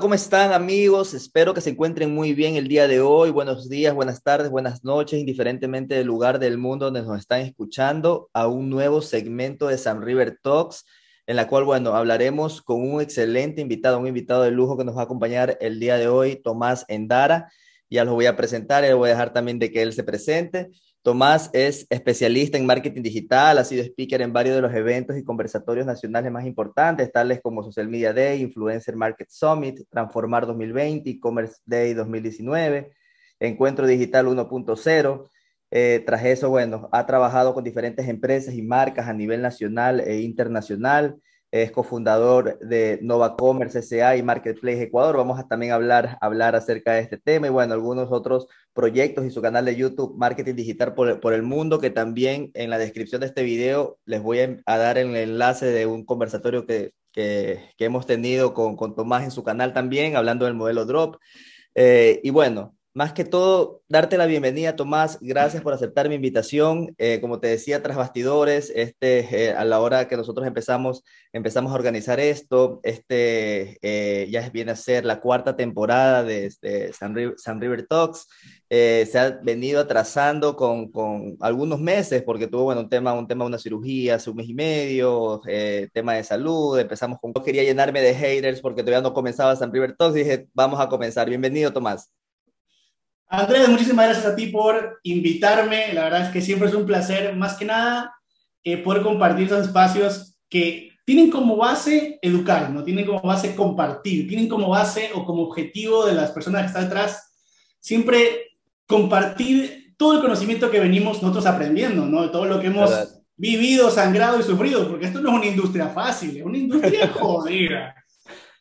¿cómo están amigos? Espero que se encuentren muy bien el día de hoy. Buenos días, buenas tardes, buenas noches, indiferentemente del lugar del mundo donde nos están escuchando, a un nuevo segmento de Sam River Talks, en la cual, bueno, hablaremos con un excelente invitado, un invitado de lujo que nos va a acompañar el día de hoy, Tomás Endara. Ya lo voy a presentar y voy a dejar también de que él se presente. Tomás es especialista en marketing digital, ha sido speaker en varios de los eventos y conversatorios nacionales más importantes, tales como Social Media Day, Influencer Market Summit, Transformar 2020, E-Commerce Day 2019, Encuentro Digital 1.0. Eh, tras eso, bueno, ha trabajado con diferentes empresas y marcas a nivel nacional e internacional es cofundador de Nova Commerce SA y Marketplace Ecuador. Vamos a también hablar, hablar acerca de este tema y bueno, algunos otros proyectos y su canal de YouTube Marketing Digital por, el Mundo, que también en la descripción de este video les voy a, dar el enlace de un conversatorio que, que, hemos tenido con, con, Tomás en su canal también, hablando del modelo Drop. Eh, y bueno, más que todo, darte la bienvenida, Tomás. Gracias por aceptar mi invitación. Eh, como te decía, tras bastidores, este, eh, a la hora que nosotros empezamos, empezamos a organizar esto, este eh, ya viene a ser la cuarta temporada de, San, River, Talks. se ha venido atrasando con, con, algunos meses porque tuvo bueno, un tema, un tema una cirugía hace un mes y medio, tema de salud. Empezamos con. No quería llenarme de haters porque todavía no comenzaba San River Talks. Dije, vamos a comenzar. Bienvenido, Tomás. Andrés, muchísimas gracias a ti por invitarme. La verdad es que siempre es un placer, más que nada, eh, poder compartir esos espacios que tienen como base educar, ¿no? Tienen como base compartir, tienen como base o como objetivo de las personas que están detrás siempre compartir todo el conocimiento que venimos nosotros aprendiendo, ¿no? Todo lo que hemos vivido, sangrado y sufrido, porque esto no es una industria fácil, es una industria jodida.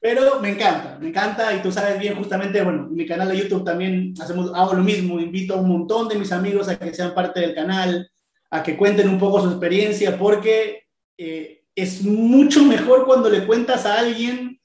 Pero me encanta, me encanta y tú sabes bien justamente, bueno, en mi canal de YouTube también hacemos, hago lo mismo, invito a un montón de mis amigos a que sean parte del canal, a que cuenten un poco su experiencia, porque eh, es mucho mejor cuando le cuentas a alguien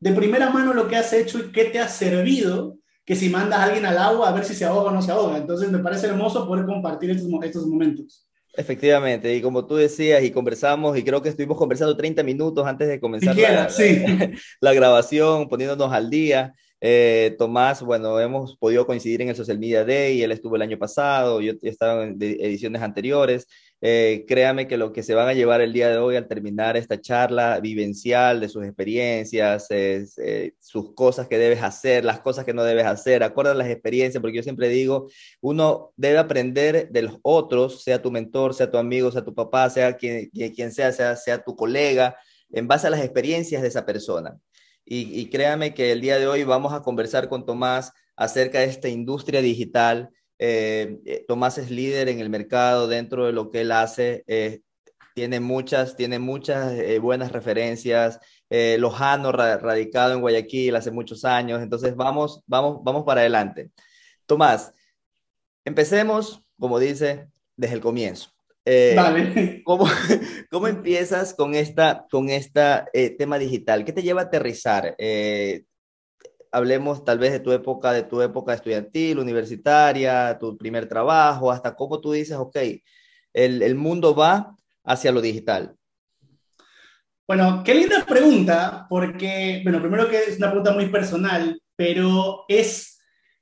de primera mano lo que has hecho y qué te ha servido, que si mandas a alguien al agua a ver si se ahoga o no se ahoga. Entonces me parece hermoso poder compartir estos, estos momentos. Efectivamente, y como tú decías y conversamos, y creo que estuvimos conversando 30 minutos antes de comenzar la, sí. la, grabación, poniéndonos al día. Eh, Tomás, bueno, hemos podido coincidir en el Social Media Day, él estuvo el año pasado, yo he estado en ediciones anteriores. Eh, créame que lo que se van a llevar el día de hoy al terminar esta charla vivencial de sus experiencias, eh, sus cosas que debes hacer, las cosas que no debes hacer, acuerda las experiencias, porque yo siempre digo, uno debe aprender de los otros, sea tu mentor, sea tu amigo, sea tu papá, sea quien, sea, sea, sea tu colega, en base a las experiencias de esa persona. Y créame que el día de hoy vamos a conversar con Tomás acerca de esta industria digital eh, eh, Tomás es líder en el mercado dentro de lo que él hace. Eh, tiene muchas, tiene muchas buenas referencias. Lojano, radicado en Guayaquil hace muchos años. Entonces, vamos, vamos, vamos para adelante. Tomás, empecemos, como dice, desde el comienzo. vale. ¿cómo, ¿cómo, empiezas con esta, con esta tema digital? ¿Qué te lleva a aterrizar? Hablemos tal vez de tu época, de tu época estudiantil, universitaria, tu primer trabajo, hasta cómo tú dices, ok, el, el mundo va hacia lo digital. Bueno, qué linda pregunta, porque, bueno, primero que es una pregunta muy personal, pero es,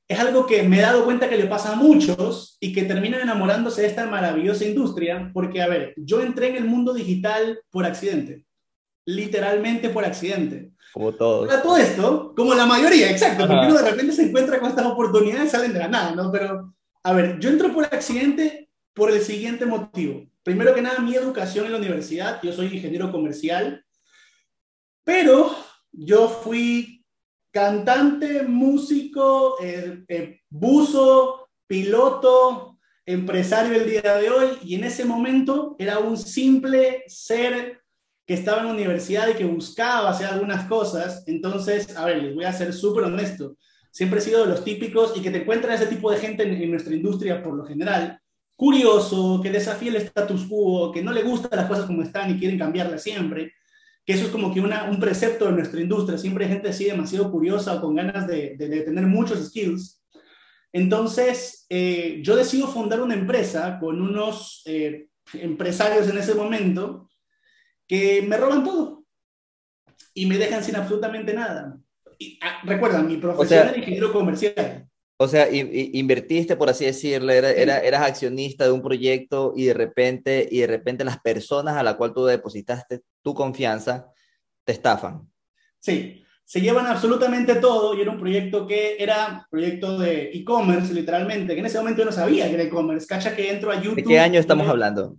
es algo que me he dado cuenta que le pasa a muchos y que terminan enamorándose de esta maravillosa industria, porque, a ver, yo entré en el mundo digital por accidente, literalmente por accidente. Como todos. todo esto, como la mayoría, exacto, porque uno de repente se encuentra con estas oportunidades y salen de la nada, ¿no? Pero, a ver, yo entro por accidente por el siguiente motivo. Primero que nada, mi educación en la universidad, yo soy ingeniero comercial, pero yo fui cantante, músico, eh, eh, buzo, piloto, empresario el día de hoy, y en ese momento era un simple ser que estaba en universidad y que buscaba hacer algunas cosas. Entonces, a ver, les voy a ser súper honesto. Siempre he sido de los típicos y que te encuentran ese tipo de gente en, nuestra industria por lo general. Curioso, que desafía el status quo, que no le gustan las cosas como están y quieren cambiarlas siempre. Que eso es como que una, un precepto de nuestra industria. Siempre hay gente así demasiado curiosa o con ganas de, de, tener muchos skills. Entonces, eh, yo decido fundar una empresa con unos eh, empresarios en ese momento que me roban todo y me dejan sin absolutamente nada. ah, recuerda, mi profesión es ingeniero comercial. O sea, invertiste, por así decirlo, era, eras accionista de un proyecto y de repente, y de repente las personas a las cuales tú depositaste tu confianza te estafan. Sí, se llevan absolutamente todo y era un proyecto que era proyecto de e-commerce, literalmente, que en ese momento yo no sabía que era e-commerce. Cacha que entro a YouTube. ¿De qué año estamos hablando?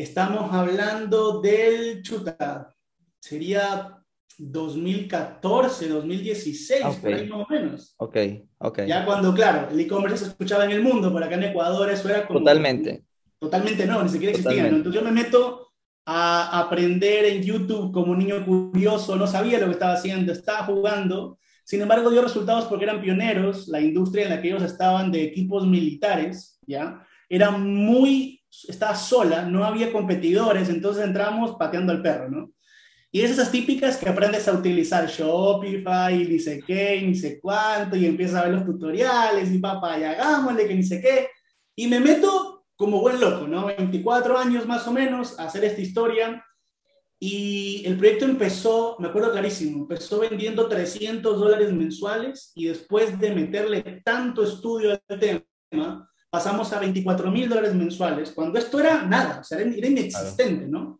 Estamos hablando del chuta. Sería 2014, 2016, ah, por ahí más o menos. Ok, ok. Ya cuando, claro, el e-commerce se escuchaba en el mundo, pero acá en Ecuador eso era como... Totalmente. Totalmente no, ni siquiera existía. Entonces yo me meto a aprender en YouTube como niño curioso, no sabía lo que estaba haciendo, estaba jugando. Sin embargo, dio resultados porque eran pioneros, la industria en la que ellos estaban de equipos militares, ¿ya? Era muy, estaba sola, no había competidores, entonces entramos pateando al perro, ¿no? Y es esas típicas que aprendes a utilizar Shopify, y ni sé qué, ni sé cuánto, y empiezas a ver los tutoriales, y papá, y hagámosle, que ni sé qué. Y me meto como buen loco, ¿no? 24 años más o menos a hacer esta historia. Y el proyecto empezó, me acuerdo clarísimo, empezó vendiendo 300 dólares mensuales y después de meterle tanto estudio al tema, pasamos a 24 mil dólares mensuales, cuando esto era nada, o sea, era inexistente, ¿no?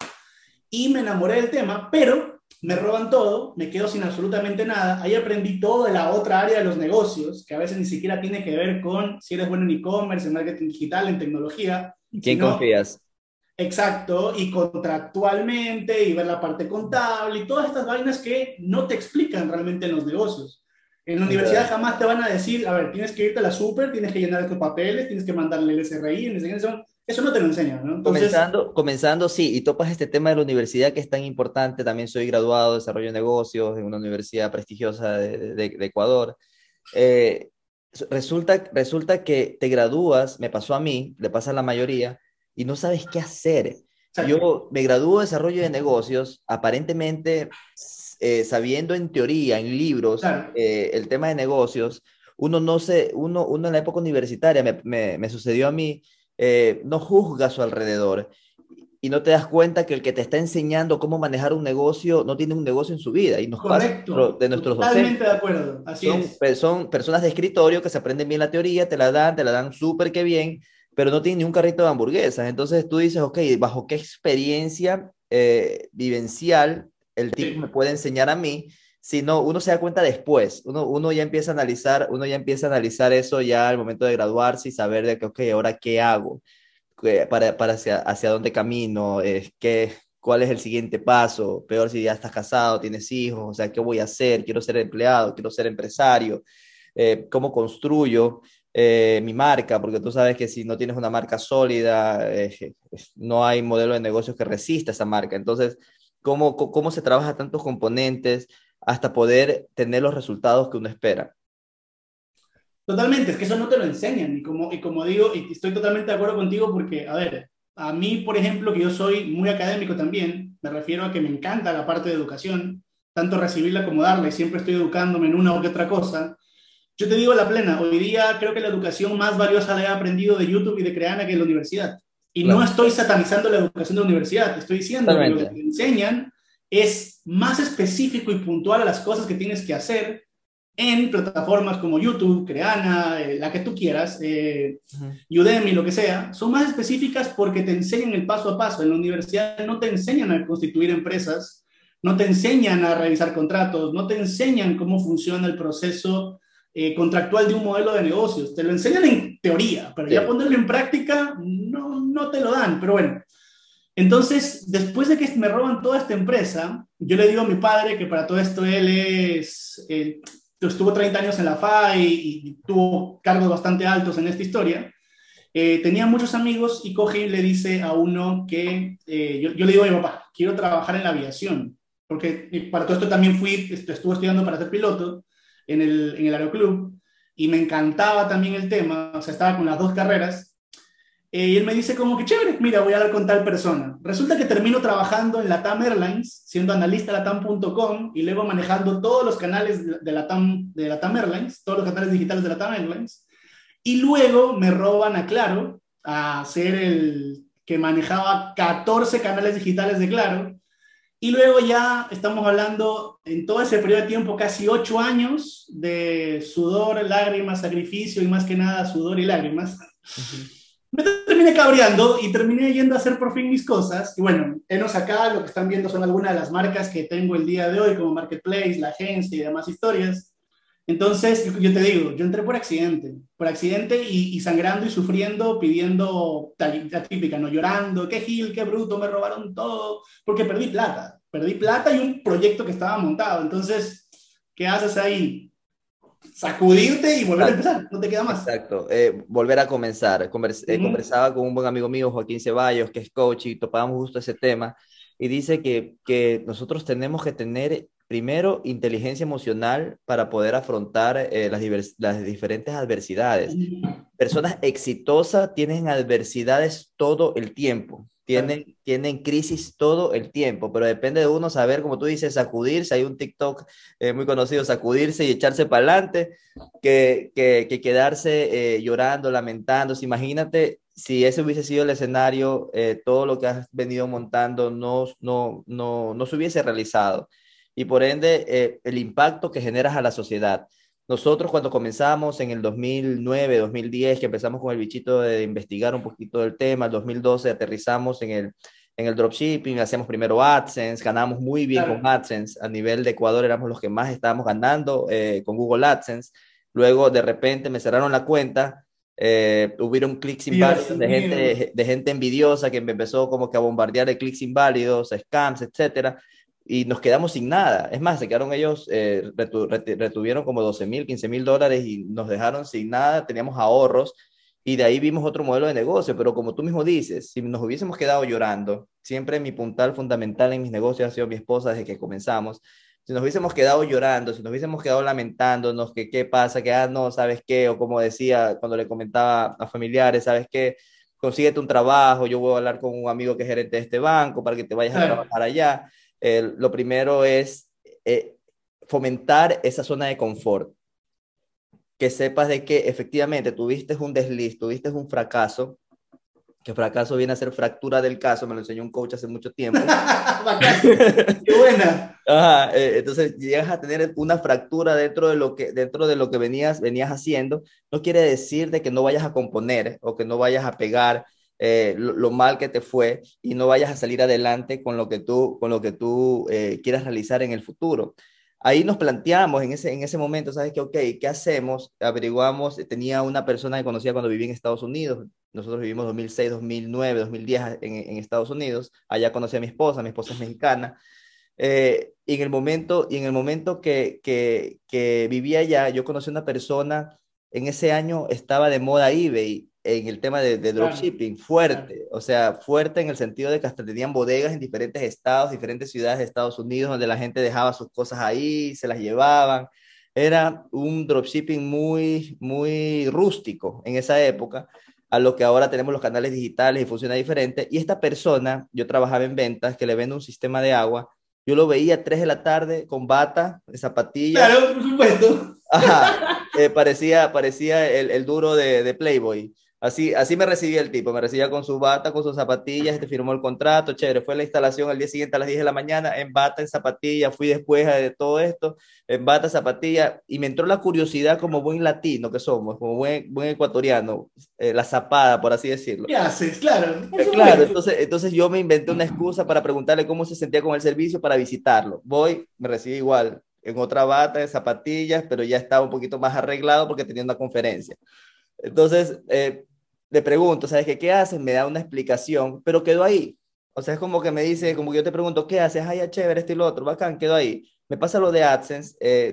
y me enamoré del tema, pero me roban todo, me quedo sin absolutamente nada. Ahí aprendí todo de la otra área de los negocios, que a veces ni siquiera tiene que ver con si eres bueno en e-commerce, en marketing digital, en tecnología. ¿Quién confías? Exacto, y contractualmente, y ver la parte contable, y todas estas vainas que no te explican realmente en los negocios. En la universidad jamás te van a decir, a ver, tienes que irte a la super, tienes que llenar estos papeles, tienes que mandarle el SRI, eso no te lo enseñan, ¿no? comenzando, comenzando, sí, y topas este tema de la universidad que es tan importante. También soy graduado de desarrollo de negocios en una universidad prestigiosa de, de, Ecuador. Eh, resulta, resulta que te gradúas, me pasó a mí, le pasa a la mayoría, y no sabes qué hacer. Yo me gradúo de desarrollo de negocios, aparentemente eh, sabiendo en teoría, en libros, eh, el tema de negocios. Uno no sé, uno, uno en la época universitaria, me, me, me sucedió a mí, eh, no juzga a su alrededor y no te das cuenta que el que te está enseñando cómo manejar un negocio no tiene un negocio en su vida. Y nos Correcto. de nuestros Totalmente de acuerdo. Así son, es. son personas de escritorio que se aprenden bien la teoría, te la dan, te la dan súper que bien, pero no tienen ni un carrito de hamburguesas. Entonces tú dices, ok, ¿bajo qué experiencia eh, vivencial el tipo me puede enseñar a mí? sino uno se da cuenta después, uno, uno ya empieza a analizar, uno ya empieza a analizar eso ya al momento de graduarse y saber de que, ok, ahora qué hago, para, para hacia, hacia dónde camino, es qué, cuál es el siguiente paso, peor si ya estás casado, tienes hijos, o sea, qué voy a hacer, quiero ser empleado, quiero ser empresario, eh, cómo construyo eh, mi marca, porque tú sabes que si no tienes una marca sólida, eh, no hay modelo de negocio que resista esa marca. Entonces, ¿cómo, cómo se trabaja tantos componentes? hasta poder tener los resultados que uno espera. Totalmente, es que eso no te lo enseñan. Y como, y como digo, y estoy totalmente de acuerdo contigo porque, a ver, a mí, por ejemplo, que yo soy muy académico también, me refiero a que me encanta la parte de educación, tanto recibirla como darla, y siempre estoy educándome en una u otra cosa. Yo te digo la plena, hoy día creo que la educación más valiosa la he aprendido de YouTube y de Creana que en la universidad. Y no estoy satanizando la educación de la universidad, estoy diciendo que lo que te enseñan es más específico y puntual a las cosas que tienes que hacer en plataformas como YouTube, Creana, eh, la que tú quieras, eh, Udemy, lo que sea, son más específicas porque te enseñan el paso a paso. En la universidad no te enseñan a constituir empresas, no te enseñan a revisar contratos, no te enseñan cómo funciona el proceso eh, contractual de un modelo de negocios. Te lo enseñan en teoría, pero ya ponerlo en práctica no, no te lo dan. Pero bueno, entonces, después de que me roban toda esta empresa, yo le digo a mi padre que para todo esto él es, estuvo 30 años en la FA y, tuvo cargos bastante altos en esta historia. Eh, tenía muchos amigos y coge y le dice a uno que, eh, yo, le digo a mi papá, quiero trabajar en la aviación, porque para todo esto también fui, estuve estudiando para ser piloto en el, en el aeroclub y me encantaba también el tema, o sea, estaba con las dos carreras eh, y él me dice como que chévere, mira, voy a hablar con tal persona. Resulta que termino trabajando en Latam Airlines, siendo analista latam.com y luego manejando todos los canales de Latam, de Latam Airlines, todos los canales digitales de Latam Airlines. Y luego me roban a Claro, a ser el que manejaba 14 canales digitales de Claro. Y luego ya estamos hablando en todo ese periodo de tiempo, casi ocho años de sudor, lágrimas, sacrificio y más que nada sudor y lágrimas. Me terminé cabreando y terminé yendo a hacer por fin mis cosas. Y bueno, enos acá, lo que están viendo son algunas de las marcas que tengo el día de hoy, como Marketplace, la agencia y demás historias. Entonces, yo, te digo, yo entré por accidente, por accidente y, sangrando y sufriendo, pidiendo la típica, ¿no? Llorando, qué gil, qué bruto, me robaron todo, porque perdí plata, perdí plata y un proyecto que estaba montado. Entonces, ¿qué haces ahí? Sacudirte y volver a empezar, no te queda más. Exacto, eh, volver a comenzar. Convers eh, Conversaba con un buen amigo mío, Joaquín Ceballos, que es coach, y topábamos justo ese tema, y dice que, que nosotros tenemos que tener Primero, inteligencia emocional para poder afrontar eh, las, las, diferentes adversidades. Personas exitosas tienen adversidades todo el tiempo, tienen, tienen crisis todo el tiempo, pero depende de uno saber, como tú dices, sacudirse. Hay un TikTok eh, muy conocido, sacudirse y echarse para adelante, que, que, quedarse eh, llorando, lamentándose. Imagínate si ese hubiese sido el escenario, todo lo que has venido montando no, no, no, no se hubiese realizado y por ende eh, el impacto que generas a la sociedad. Nosotros cuando comenzamos en el 2009, 2010, que empezamos con el bichito de investigar un poquito del tema, el 2012 aterrizamos en el, en el dropshipping, hacíamos primero AdSense, ganamos muy bien con AdSense, a nivel de Ecuador éramos los que más estábamos ganando eh, con Google AdSense, luego de repente me cerraron la cuenta, eh, hubieron clics inválidos de gente, de gente envidiosa que me empezó como que a bombardear de clics inválidos, scams, etcétera y nos quedamos sin nada. Es más, se quedaron ellos, eh, retuvieron como 12 mil, 15 mil dólares y nos dejaron sin nada, teníamos ahorros y de ahí vimos otro modelo de negocio, pero como tú mismo dices, si nos hubiésemos quedado llorando, siempre mi puntal fundamental en mis negocios ha sido mi esposa desde que comenzamos, si nos hubiésemos quedado llorando, si nos hubiésemos quedado lamentándonos que qué pasa, que ah, no, ¿sabes qué? O como decía cuando le comentaba a familiares, ¿sabes qué? Consíguete un trabajo, yo voy a hablar con un amigo que es gerente de este banco para que te vayas a trabajar allá lo primero es eh, fomentar esa zona de confort. Que sepas de que efectivamente tuviste un desliz, tuviste un fracaso, que fracaso viene a ser fractura del caso, me lo enseñó un coach hace mucho tiempo. ¡Qué buena! Eh, entonces llegas a tener una fractura dentro de lo que, dentro de lo que venías, venías haciendo, no quiere decir de que no vayas a componer o que no vayas a pegar eh, lo, mal que te fue y no vayas a salir adelante con lo que tú, con lo que tú eh, quieras realizar en el futuro. Ahí nos planteamos en ese, en ese momento, ¿sabes qué? Ok, ¿qué hacemos? Averiguamos, tenía una persona que conocía cuando vivía en Estados Unidos, nosotros vivimos 2006, 2009, 2010 en, en Estados Unidos, allá conocí a mi esposa, mi esposa es mexicana, eh, y en el momento, y en el momento que, que, que vivía allá, yo conocí a una persona, en ese año estaba de moda eBay, en el tema de, dropshipping, fuerte, o sea, fuerte en el sentido de que hasta tenían bodegas en diferentes estados, diferentes ciudades de Estados Unidos, donde la gente dejaba sus cosas ahí, se las llevaban. Era un dropshipping muy, muy rústico en esa época, a lo que ahora tenemos los canales digitales y funciona diferente. Y esta persona, yo trabajaba en ventas, que le vende un sistema de agua, yo lo veía a 3 de la tarde con bata, zapatillas. Claro, por supuesto. Ajá, eh, parecía, parecía el, el duro de, de Playboy. Así, así me recibía el tipo, me recibía con su bata, con sus zapatillas, te firmó el contrato, chévere. Fue la instalación al día siguiente a las 10 de la mañana, en bata, en zapatilla, fui después de todo esto, en bata, zapatilla, y me entró la curiosidad como buen latino que somos, como buen, buen ecuatoriano, eh, la zapada, por así decirlo. ¿Qué haces? Claro. Eh, claro, entonces, entonces yo me inventé una excusa para preguntarle cómo se sentía con el servicio para visitarlo. Voy, me recibí igual, en otra bata, en zapatillas, pero ya estaba un poquito más arreglado porque tenía una conferencia. Entonces, eh, le pregunto, ¿sabes qué, qué haces? Me da una explicación, pero quedó ahí. O sea, es como que me dice, como que yo te pregunto, ¿qué haces? Ay, chévere, este y lo otro, bacán, quedó ahí. Me pasa lo de AdSense, eh,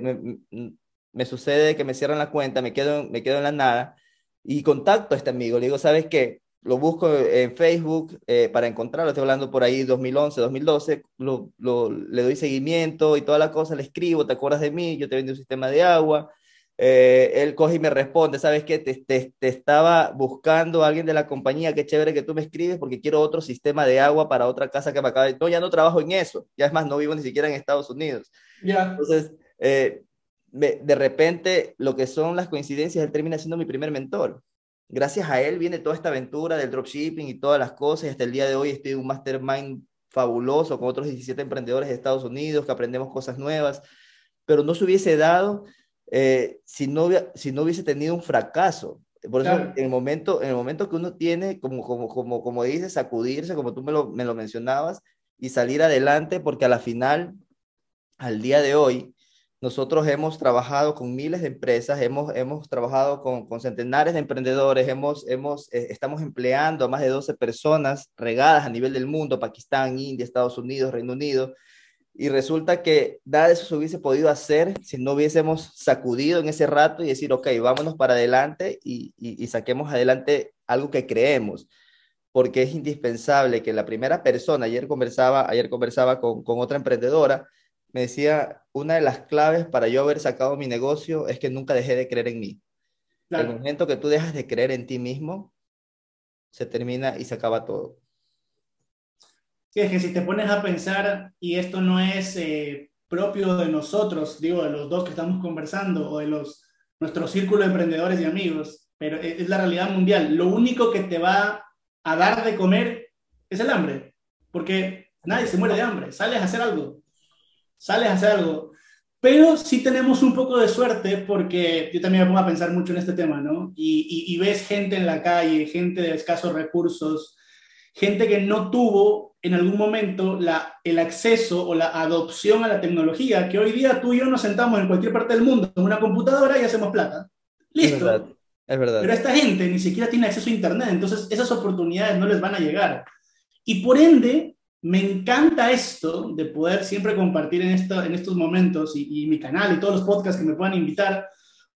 me, sucede que me cierran la cuenta, me quedo, me quedo en la nada y contacto a este amigo. Le digo, ¿sabes qué? Lo busco en Facebook eh, para encontrarlo, estoy hablando por ahí 2011, 2012, lo, le doy seguimiento y toda la cosa, le escribo, ¿te acuerdas de mí? Yo te vendí un sistema de agua, eh, él coge y me responde, ¿sabes qué? Te, te, estaba buscando alguien de la compañía, qué chévere que tú me escribes porque quiero otro sistema de agua para otra casa que me acaba de... No, ya no trabajo en eso, ya es más, no vivo ni siquiera en Estados Unidos. Ya. Entonces, eh, de repente, lo que son las coincidencias, él termina siendo mi primer mentor. Gracias a él viene toda esta aventura del dropshipping y todas las cosas, y hasta el día de hoy estoy en un mastermind fabuloso con otros 17 emprendedores de Estados Unidos, que aprendemos cosas nuevas, pero no se hubiese dado eh, si, no, si no hubiese tenido un fracaso. Por eso, en, el momento, en el momento que uno tiene, como, como, como, como dices, sacudirse, como tú me lo, me lo mencionabas, y salir adelante, porque a la final, al día de hoy, nosotros hemos trabajado con miles de empresas, hemos, hemos trabajado con, con centenares de emprendedores, hemos, hemos, eh, estamos empleando a más de 12 personas regadas a nivel del mundo, Pakistán, India, Estados Unidos, Reino Unido, y resulta que nada de eso se hubiese podido hacer si no hubiésemos sacudido en ese rato y decir, ok, vámonos para adelante y, y, saquemos adelante algo que creemos, porque es indispensable que la primera persona, ayer conversaba, ayer conversaba con, con otra emprendedora, me decía, una de las claves para yo haber sacado mi negocio es que nunca dejé de creer en mí. En el momento que tú dejas de creer en ti mismo, se termina y se acaba todo. Sí, es que si te pones a pensar, y esto no es eh, propio de nosotros, digo, de los dos que estamos conversando, o de los, nuestro círculo de emprendedores y amigos, pero e, es la realidad mundial. Lo único que te va a dar de comer es el hambre, porque nadie se muere de hambre, sales a hacer algo, sales a hacer algo. Pero sí tenemos un poco de suerte porque yo también me pongo a pensar mucho en este tema, ¿no? Y, ves gente en la calle, gente de escasos recursos, gente que no tuvo en algún momento la, el acceso o la adopción a la tecnología, que hoy día tú y yo nos sentamos en cualquier parte del mundo en una computadora y hacemos plata. Listo. Es verdad, Pero esta gente ni siquiera tiene acceso a Internet, entonces esas oportunidades no les van a llegar. Y por ende, me encanta esto de poder siempre compartir en, esto, en estos momentos y, y mi canal y todos los podcasts que me puedan invitar,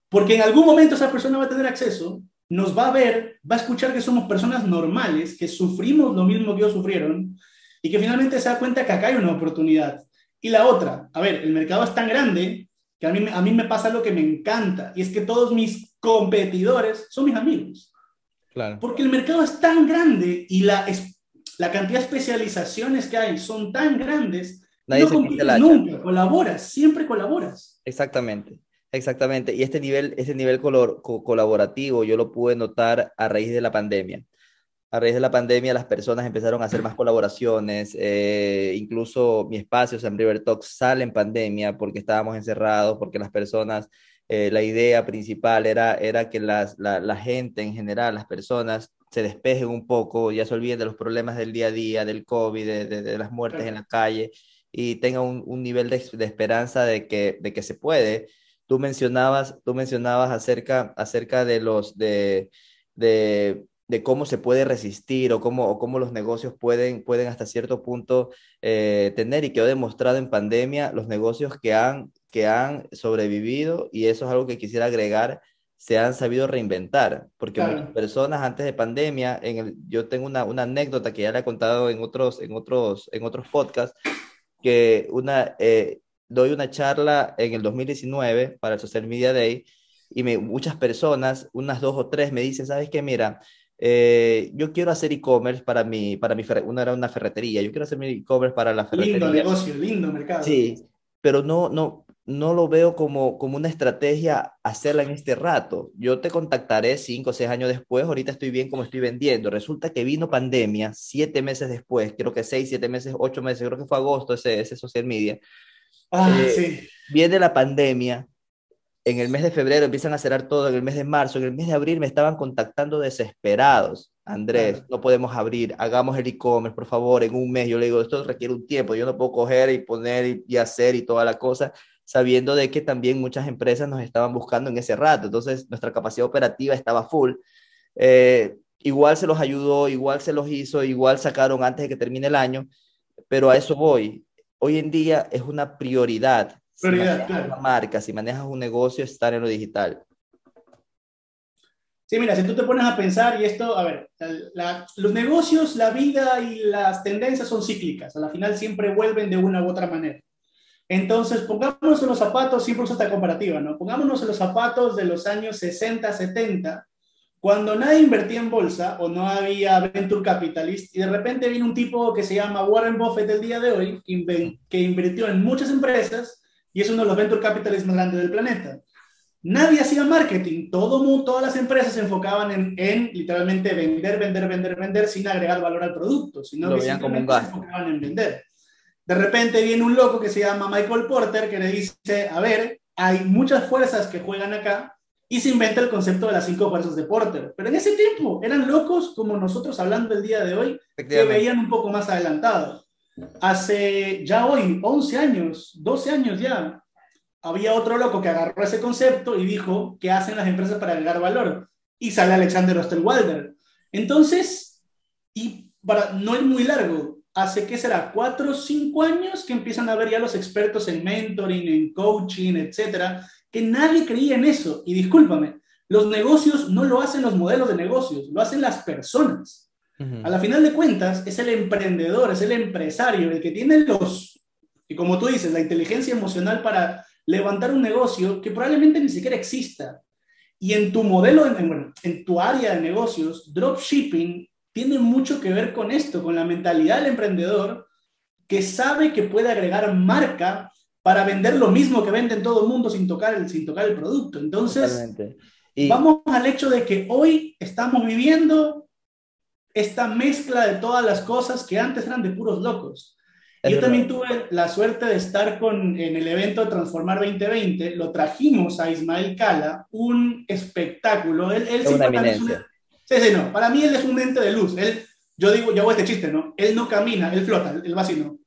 porque en algún momento esa persona va a tener acceso nos va a ver, va a escuchar que somos personas normales, que sufrimos lo mismo que ellos sufrieron y que finalmente se da cuenta que acá hay una oportunidad. Y la otra, a ver, el mercado es tan grande que a mí, a mí me pasa lo que me encanta y es que todos mis competidores son mis amigos. Claro. Porque el mercado es tan grande y la, la cantidad de especializaciones que hay son tan grandes. Nadie no se nunca, colaboras, siempre colaboras. Exactamente. Exactamente, y este nivel, este nivel color, colaborativo yo lo pude notar a raíz de la pandemia. A raíz de la pandemia las personas empezaron a hacer más colaboraciones, eh, incluso mi espacio, San River Talks, sale en pandemia porque estábamos encerrados, porque las personas, eh, la idea principal era, era que las, la, la, gente en general, las personas, se despejen un poco, ya se olviden de los problemas del día a día, del COVID, de, de, de las muertes en la calle y tengan un, un nivel de, de, esperanza de que, de que se puede Tú mencionabas, tú mencionabas acerca, acerca de los de, de, de cómo se puede resistir o cómo, o cómo los negocios pueden, pueden hasta cierto punto eh, tener y que he demostrado en pandemia los negocios que han, que han sobrevivido y eso es algo que quisiera agregar se han sabido reinventar, porque claro. muchas personas antes de pandemia, en el, yo tengo una, una, anécdota que ya le he contado en otros, en otros, en otros podcasts, que una, eh, doy una charla en el 2019 para el Social Media Day y me, muchas personas, unas dos o tres, me dicen, ¿sabes qué? Mira, eh, yo quiero hacer e-commerce para mi, para mi, una era una ferretería, yo quiero hacer mi e-commerce para la ferretería. Lindo negocio, lindo mercado. Sí, pero no, no, no lo veo como, como una estrategia hacerla en este rato. Yo te contactaré cinco o seis años después, ahorita estoy bien como estoy vendiendo. Resulta que vino pandemia siete meses después, creo que seis, siete meses, ocho meses, creo que fue agosto ese, ese social media. Ah, eh, sí. Viene la pandemia, en el mes de febrero empiezan a cerrar todo, en el mes de marzo, en el mes de abril me estaban contactando desesperados. Andrés, claro. no podemos abrir, hagamos el e-commerce, por favor, en un mes. Yo le digo, esto requiere un tiempo, yo no puedo coger y poner y, y, hacer y toda la cosa, sabiendo de que también muchas empresas nos estaban buscando en ese rato. Entonces, nuestra capacidad operativa estaba full. Eh, igual se los ayudó, igual se los hizo, igual sacaron antes de que termine el año, pero a eso voy hoy en día es una prioridad. Prioridad, si claro. Una marca, si manejas un negocio, estar en lo digital. Sí, mira, si tú te pones a pensar, y esto, a ver, la, los negocios, la vida y las tendencias son cíclicas, a la final siempre vuelven de una u otra manera. Entonces, pongámonos en los zapatos, siempre uso esta comparativa, ¿no? Pongámonos en los zapatos de los años 60, 70, cuando nadie invertía en bolsa o no había venture capitalist y de repente viene un tipo que se llama Warren Buffett el día de hoy que, invirtió en muchas empresas y es uno de los venture capitalists más grandes del planeta. nadie hacía marketing, todo mundo, todas las empresas se enfocaban en, en, literalmente vender, vender, vender, vender sin agregar valor al producto, sino Lo que simplemente se enfocaban en vender. De repente viene un loco que se llama Michael Porter que le dice, a ver, hay muchas fuerzas que juegan acá y se inventa el concepto de las cinco fuerzas de Porter. Pero en ese tiempo eran locos como nosotros hablando el día de hoy, que veían un poco más adelantado. Hace ya hoy, 11 años, 12 años ya, había otro loco que agarró ese concepto y dijo, ¿qué hacen las empresas para agregar valor? Y sale Alexander Osterwalder. Entonces, y para no ir muy largo, hace que será cuatro o cinco años que empiezan a ver ya los expertos en mentoring, en coaching, etcétera, que nadie creía en eso. Y discúlpame, los negocios no lo hacen los modelos de negocios, lo hacen las personas. A la final de cuentas, es el emprendedor, es el empresario, el que tiene los, y como tú dices, la inteligencia emocional para levantar un negocio que probablemente ni siquiera exista. Y en tu modelo, en, bueno, en tu área de negocios, dropshipping tiene mucho que ver con esto, con la mentalidad del emprendedor que sabe que puede agregar marca para vender lo mismo que vende en todo el mundo sin tocar el, sin tocar el producto. Entonces. Y Vamos al hecho de que hoy estamos viviendo esta mezcla de todas las cosas que antes eran de puros locos. Es Yo verdad. también tuve la suerte de estar con, en el evento Transformar 2020, lo trajimos a Ismael Cala, un espectáculo. Él, él Es sí una para mí es eminencia. Sí, sí, no. Para mí él es un ente de luz. Él, yo digo, yo hago este chiste, ¿no? Él no camina, él flota, él va así, ¿no?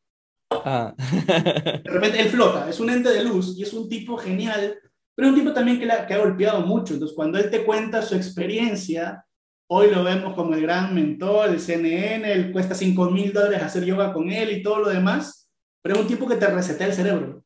Ah. De repente él flota, es un ente de luz y es un tipo genial, pero es un tipo también que, la, que ha golpeado mucho. Entonces, cuando él te cuenta su experiencia, hoy lo vemos como el gran mentor, el CNN, él cuesta 5 mil dólares hacer yoga con él y todo lo demás, pero es un tipo que te resetea el cerebro,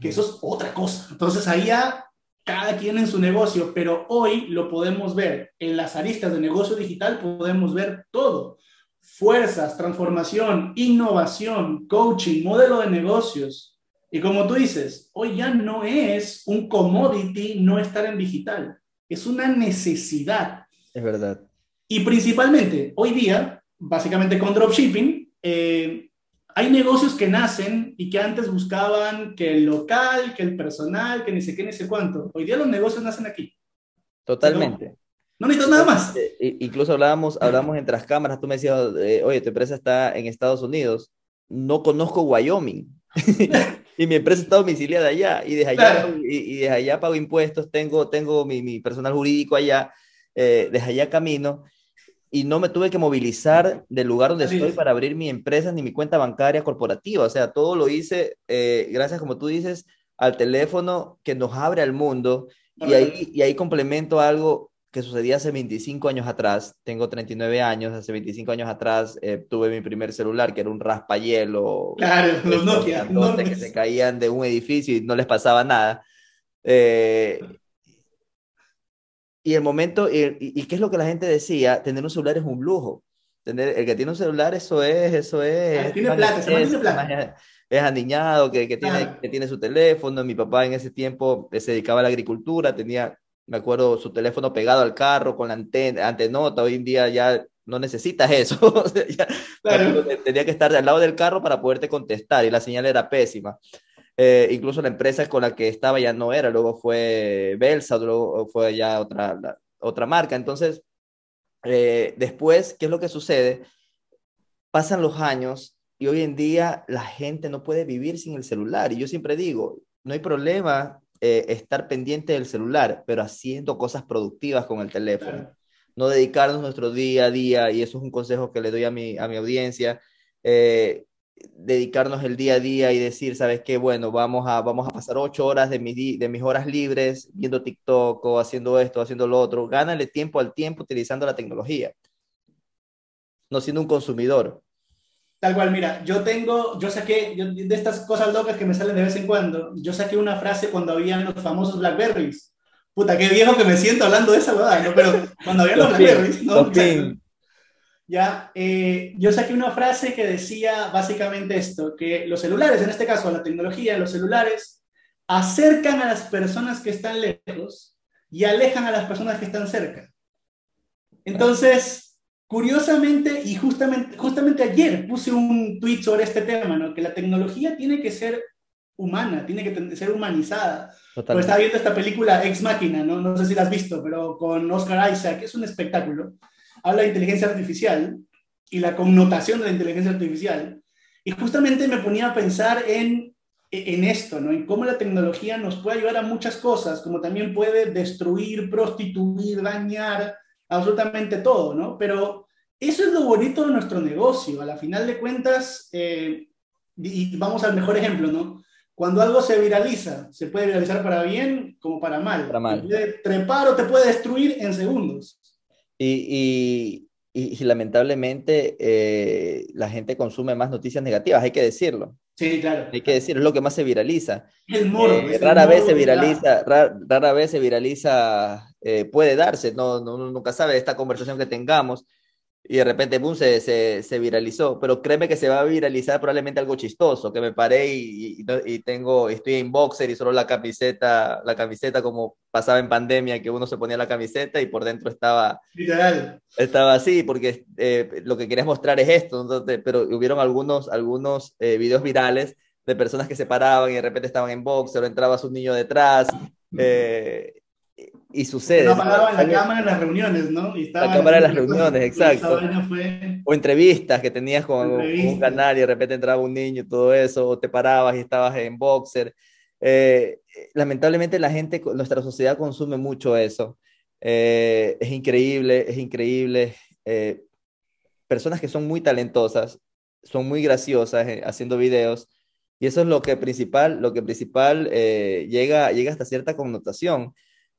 que eso es otra cosa. Entonces, ahí ya cada quien en su negocio, pero hoy lo podemos ver en las aristas de negocio digital, podemos ver todo. Fuerzas, transformación, innovación, coaching, modelo de negocios. Y como tú dices, hoy ya no es un commodity no estar en digital, es una necesidad. Es verdad. Y principalmente, hoy día, básicamente con dropshipping, eh, hay negocios que nacen y que antes buscaban que el local, que el personal, que ni sé qué, ni sé cuánto. Hoy día los negocios nacen aquí. Totalmente. No necesitas nada más. Eh, i- incluso hablábamos, hablábamos entre las cámaras, tú me decías, eh, oye, tu empresa está en Estados Unidos, no conozco Wyoming. Y mi empresa está domiciliada allá, y desde allá, Claro. y, y desde allá pago impuestos, tengo, tengo mi, mi personal jurídico allá, eh, desde allá camino, y no me tuve que movilizar del lugar donde Así estoy es. para abrir mi empresa ni mi cuenta bancaria corporativa. O sea, todo lo hice eh, gracias, como tú dices, al teléfono que nos abre al mundo. Y ahí, y ahí complemento algo que sucedía hace 25 años atrás. Tengo 39 años, hace 25 años atrás eh, tuve mi primer celular, que era un raspahielo. Claro, los Nokia, grandotes que se caían de un edificio y no les pasaba nada. Eh, y el momento, y, y- y qué es lo que la gente decía, tener un celular es un lujo. Tener, el que tiene un celular, eso es, eso es. Ah, tiene más plata, es- tiene plata. es- es aniñado, que, que tiene, Claro. que tiene su teléfono. Mi papá en ese tiempo eh, se dedicaba a la agricultura, tenía, me acuerdo, su teléfono pegado al carro con la antena, antenota. Hoy en día ya no necesitas eso. O sea, ya- Claro. tenía que estar al lado del carro para poderte contestar y la señal era pésima. Eh, incluso la empresa con la que estaba ya no era, luego fue Belsa, luego fue ya otra, la- otra marca. Entonces, eh, después, ¿qué es lo que sucede? Pasan los años y hoy en día la gente no puede vivir sin el celular. Y yo siempre digo, no hay problema eh, estar pendiente del celular, pero haciendo cosas productivas con el teléfono no dedicarnos nuestro día a día, y eso es un consejo que le doy a mi, a mi audiencia, eh, dedicarnos el día a día y decir, ¿sabes qué? Bueno, vamos a, vamos a pasar ocho horas de, mi de mis horas libres viendo TikTok o haciendo esto, haciendo lo otro. Gánale tiempo al tiempo utilizando la tecnología, no siendo un consumidor. Tal cual, mira, yo tengo, yo saqué, yo- de estas cosas locas que me salen de vez en cuando, yo saqué una frase cuando habían los famosos Blackberries. Puta, qué viejo que me siento hablando de esa verdad, ¿no? Pero cuando habían los Los Blackberries, ¿no? los. Ya, eh, yo saqué una frase que decía básicamente esto, que los celulares, en este caso la tecnología, los celulares, acercan a las personas que están lejos y alejan a las personas que están cerca. Entonces, curiosamente, y justamente, justamente ayer puse un tweet sobre este tema, ¿no? que la tecnología tiene que ser humana, tiene que ser humanizada. Pues estaba viendo esta película Ex Máquina, ¿no? no sé si la has visto, pero con Oscar Isaac, es un espectáculo. Habla de inteligencia artificial y la connotación de la inteligencia artificial. Y justamente me ponía a pensar en, en esto, ¿no? En cómo la tecnología nos puede ayudar a muchas cosas, como también puede destruir, prostituir, dañar absolutamente todo, ¿no? Pero eso es lo bonito de nuestro negocio. A la final de cuentas, eh, y vamos al mejor ejemplo, ¿no? Cuando algo se viraliza, se puede viralizar para bien como para mal. Para mal. Te puede trepar o te puede destruir en segundos. Y, y, y lamentablemente eh, la gente consume más noticias negativas, hay que decirlo. Sí, claro. Hay que decirlo, es lo que más se viraliza. El morbo. Eh, rara, vez se viraliza, rara, vez se viraliza, eh, puede darse, no, no, nunca sabe esta conversación que tengamos y de repente, boom, se, se, se, viralizó. Pero créeme que se va a viralizar probablemente algo chistoso, que me paré y, y, y, tengo, estoy en boxer y solo la camiseta, la camiseta como pasaba en pandemia, que uno se ponía la camiseta y por dentro estaba... Literal. Estaba así, porque eh, lo que querías mostrar es esto, entonces, pero hubieron algunos, algunos eh, videos virales de personas que se paraban y de repente estaban en boxer o entraba su niño detrás. Eh, y sucede. No la cámara en las reuniones, ¿no? Y la cámara en las reuniones, exacto. O entrevistas que tenías con, un canal y de repente entraba un niño y todo eso, o te parabas y estabas en boxer. Eh, lamentablemente la gente, nuestra sociedad consume mucho eso. Eh, es increíble, es increíble. Eh, personas que son muy talentosas, son muy graciosas haciendo videos, y eso es lo que principal, lo que principal llega, llega hasta cierta connotación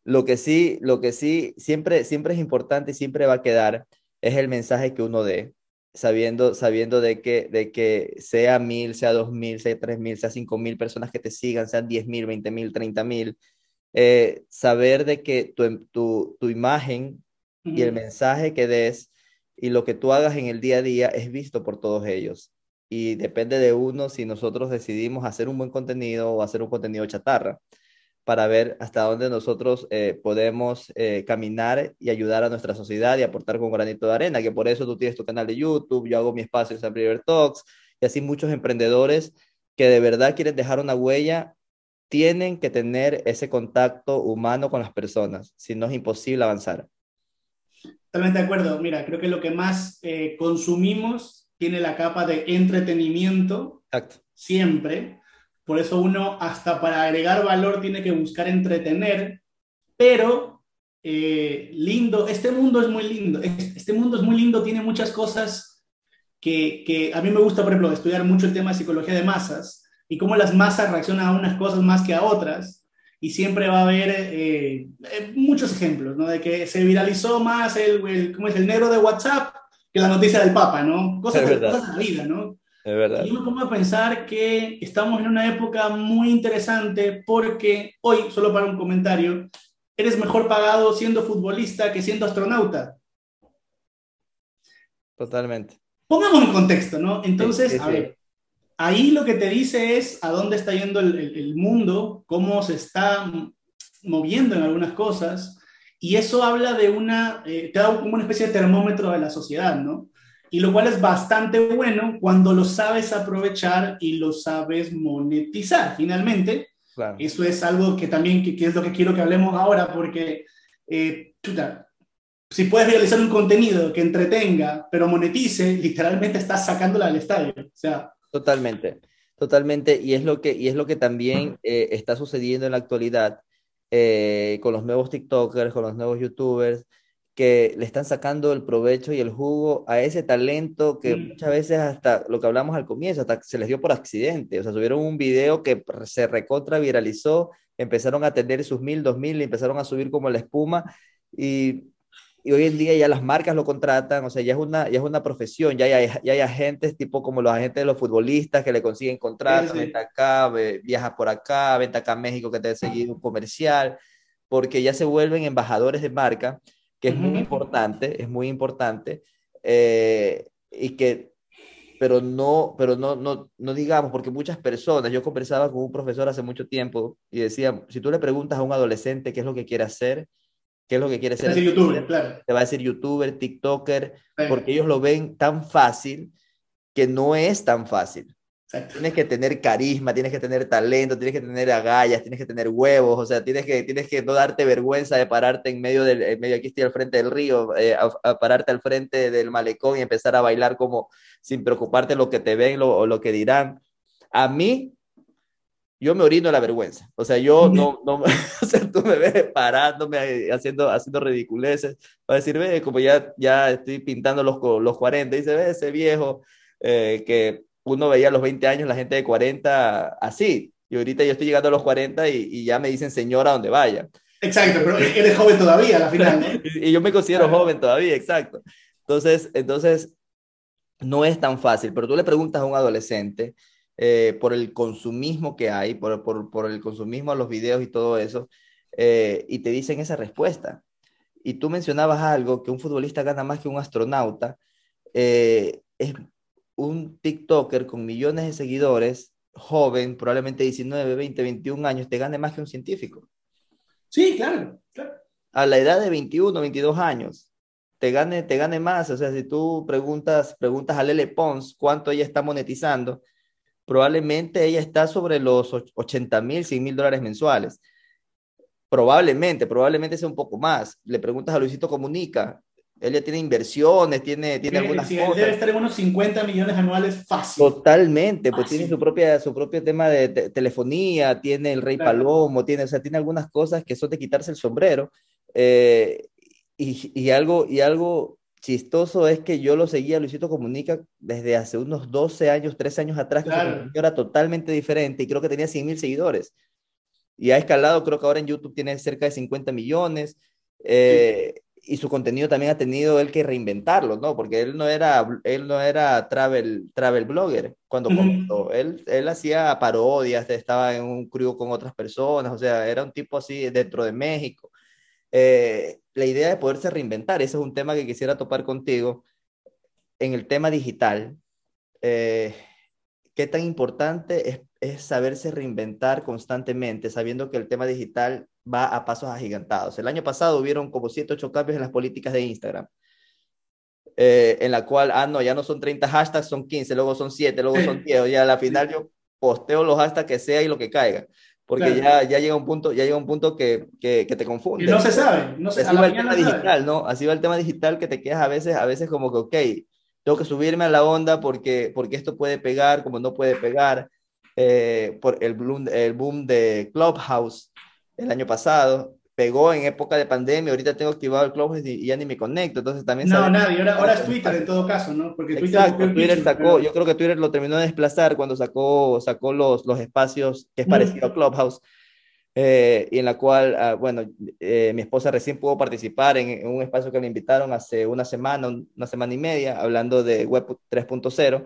lo que sí, lo que sí siempre, siempre es importante y siempre va a quedar es el mensaje que uno dé, sabiendo, sabiendo de que, de que sea mil, sea dos mil, sea tres mil, sea cinco mil personas que te sigan, sean diez mil, veinte mil, treinta mil, eh, saber de que tu, tu, tu imagen y el mensaje que des y lo que tú hagas en el día a día es visto por todos ellos. Y depende de uno si nosotros decidimos hacer un buen contenido o hacer un contenido chatarra para ver hasta dónde nosotros eh, podemos eh, caminar y ayudar a nuestra sociedad y aportar con granito de arena, que por eso tú tienes tu canal de YouTube, yo hago mi espacio en San River Talks, y así muchos emprendedores que de verdad quieren dejar una huella, tienen que tener ese contacto humano con las personas, si no es imposible avanzar. Totalmente de acuerdo. Mira, creo que lo que más eh, consumimos tiene la capa de entretenimiento. Exacto. Siempre por eso uno hasta para agregar valor tiene que buscar entretener, pero eh, lindo, este mundo es muy lindo, este mundo es muy lindo, tiene muchas cosas que, que, a mí me gusta, por ejemplo, estudiar mucho el tema de psicología de masas y cómo las masas reaccionan a unas cosas más que a otras. Y siempre va a haber eh, eh, muchos ejemplos, ¿no? De que se viralizó más el, el, ¿cómo es? el negro de WhatsApp que la noticia del Papa, ¿no? Cosas, cosas de la vida, ¿no? Es verdad. Y yo me pongo a pensar que estamos en una época muy interesante porque hoy, solo para un comentario, eres mejor pagado siendo futbolista que siendo astronauta. Totalmente. Pongamos en contexto, ¿no? Entonces, a ver, ahí lo que te dice es a dónde está yendo el, el mundo, cómo se está moviendo en algunas cosas, y eso habla de una, eh, te da como una especie de termómetro de la sociedad, ¿no? Y lo cual es bastante bueno cuando lo sabes aprovechar y lo sabes monetizar. Finalmente, eso es algo que también que, es lo que quiero que hablemos ahora, porque eh, si puedes realizar un contenido que entretenga, pero monetice, literalmente estás sacándola del estadio. O sea, totalmente, totalmente, y es lo que, y es lo que también eh, está sucediendo en la actualidad eh, con los nuevos TikTokers, con los nuevos YouTubers que le están sacando el provecho y el jugo a ese talento que mm. muchas veces hasta lo que hablamos al comienzo, hasta se les dio por accidente. O sea, subieron un video que se recontra viralizó, empezaron a tener sus mil, dos mil, y empezaron a subir como la espuma y, y, hoy en día ya las marcas lo contratan, o sea, ya es una, ya es una profesión, ya hay, ya hay agentes tipo como los agentes de los futbolistas que le consiguen contratos, sí, venta acá, viaja por acá, venta acá a México que te ha seguido un comercial, porque ya se vuelven embajadores de marca que es muy importante, es muy importante, eh, y que, pero no, pero no, no, no digamos, porque muchas personas, yo conversaba con un profesor hace mucho tiempo y decía, si tú le preguntas a un adolescente qué es lo que quiere hacer, qué es lo que quiere ser, youtuber, claro. te va a decir youtuber, tiktoker, porque ellos lo ven tan fácil que no es tan fácil. Tienes que tener carisma, tienes que tener talento, tienes que tener agallas, tienes que tener huevos, o sea, tienes que, tienes que no darte vergüenza de pararte en medio del, en medio, aquí estoy al frente del río, eh, a, pararte al frente del malecón y empezar a bailar como sin preocuparte lo que te ven o lo que dirán. A mí, yo me orino la vergüenza. O sea, yo no, no, o sea, tú me ves parándome, haciendo, haciendo ridiculeces, para decir, ve, como ya, ya estoy pintando los, los 40, dice, ve, ese viejo eh, que uno veía a los 20 años, la gente de 40 así, y ahorita yo estoy llegando a los 40 y, y ya me dicen señora donde vaya. Exacto, pero eres joven todavía, al final. y yo me considero joven todavía, exacto. Entonces, entonces, no es tan fácil, pero tú le preguntas a un adolescente, eh, por el consumismo que hay, por, por, por, el consumismo a los videos y todo eso, eh, y te dicen esa respuesta. Y tú mencionabas algo, que un futbolista gana más que un astronauta. Eh, es un TikToker con millones de seguidores, joven, probablemente 19, 20, 21 años, te gane más que un científico. Sí, claro, claro. A la edad de 21, 22 años, te gane, te gane más. O sea, si tú preguntas, preguntas a Lele Pons cuánto ella está monetizando, probablemente ella está sobre los 80 mil, 100 mil dólares mensuales. Probablemente, probablemente sea un poco más. Le preguntas a Luisito Comunica, él ya tiene inversiones, tiene, tiene algunas sí, Debe estar en unos 50 millones anuales fácil. Totalmente, pues tiene su, propia, su propio tema de telefonía, tiene el Rey Palomo, tiene, o sea, tiene algunas cosas que son de quitarse el sombrero. Eh, y, y, algo, y algo chistoso es que yo lo seguía, Luisito Comunica, desde hace unos 12 años, 13 años atrás, que era totalmente diferente y creo que tenía 100 mil seguidores. Y ha escalado, creo que ahora en YouTube tiene cerca de 50 millones. Eh, y su contenido también ha tenido él que reinventarlo, ¿no? Porque él no era, él no era travel, travel blogger cuando comenzó. Él, él hacía parodias, estaba en un crew con otras personas, o sea, era un tipo así dentro de México. Eh, la idea de poderse reinventar, ese es un tema que quisiera topar contigo. En el tema digital, eh, ¿qué tan importante es, es, saberse reinventar constantemente, sabiendo que el tema digital va a pasos agigantados? El año pasado hubieron como 7, 8 cambios en las políticas de Instagram. Eh, en la cual, ah, no, ya no son 30 hashtags, son 15, luego son 7, luego son 10, ya a la final yo posteo los hashtags que sea y lo que caiga porque ya, ya llega un punto, ya llega un punto que, que, te confunde. Y no se sabe, no se Así va el tema digital, ¿no? Así va el tema digital que te quedas a veces, a veces como que, ok, tengo que subirme a la onda porque, porque esto puede pegar, como no puede pegar, eh, por el boom, el boom de Clubhouse el año pasado, pegó en época de pandemia, ahorita tengo activado el Clubhouse y, ya ni me conecto, entonces también... No, nadie, ahora, ahora, es Twitter en todo caso, ¿no? Porque Twitter, Exacto, Twitter sacó, yo creo que Twitter lo terminó de desplazar cuando sacó, sacó los, los espacios que es parecido a Clubhouse, eh, y en la cual, ah, bueno, eh, mi esposa recién pudo participar en, en, un espacio que me invitaron hace una semana, una semana y media, hablando de Web 3.0,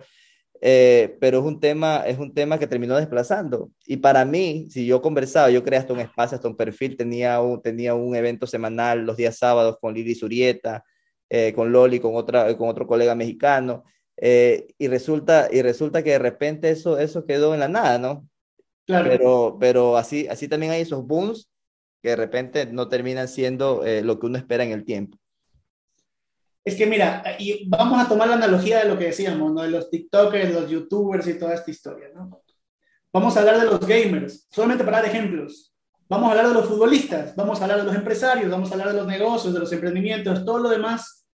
eh, pero es un, tema, es un tema que terminó desplazando. Y para mí, si yo conversaba, yo creé hasta un espacio, hasta un perfil, tenía un, tenía un evento semanal los días sábados con Lili Surieta, eh, con Loli, con, otra, con otro colega mexicano, eh, y, resulta, y resulta que de repente eso, eso quedó en la nada, ¿no? Claro. Pero, pero así, así también hay esos booms que de repente no terminan siendo lo que uno espera en el tiempo. Es que mira, y vamos a tomar la analogía de lo que decíamos, ¿no? De los TikTokers, los YouTubers y toda esta historia, ¿no? Vamos a hablar de los gamers, solamente para dar ejemplos. Vamos a hablar de los futbolistas, vamos a hablar de los empresarios, vamos a hablar de los negocios, de los emprendimientos, todo lo demás.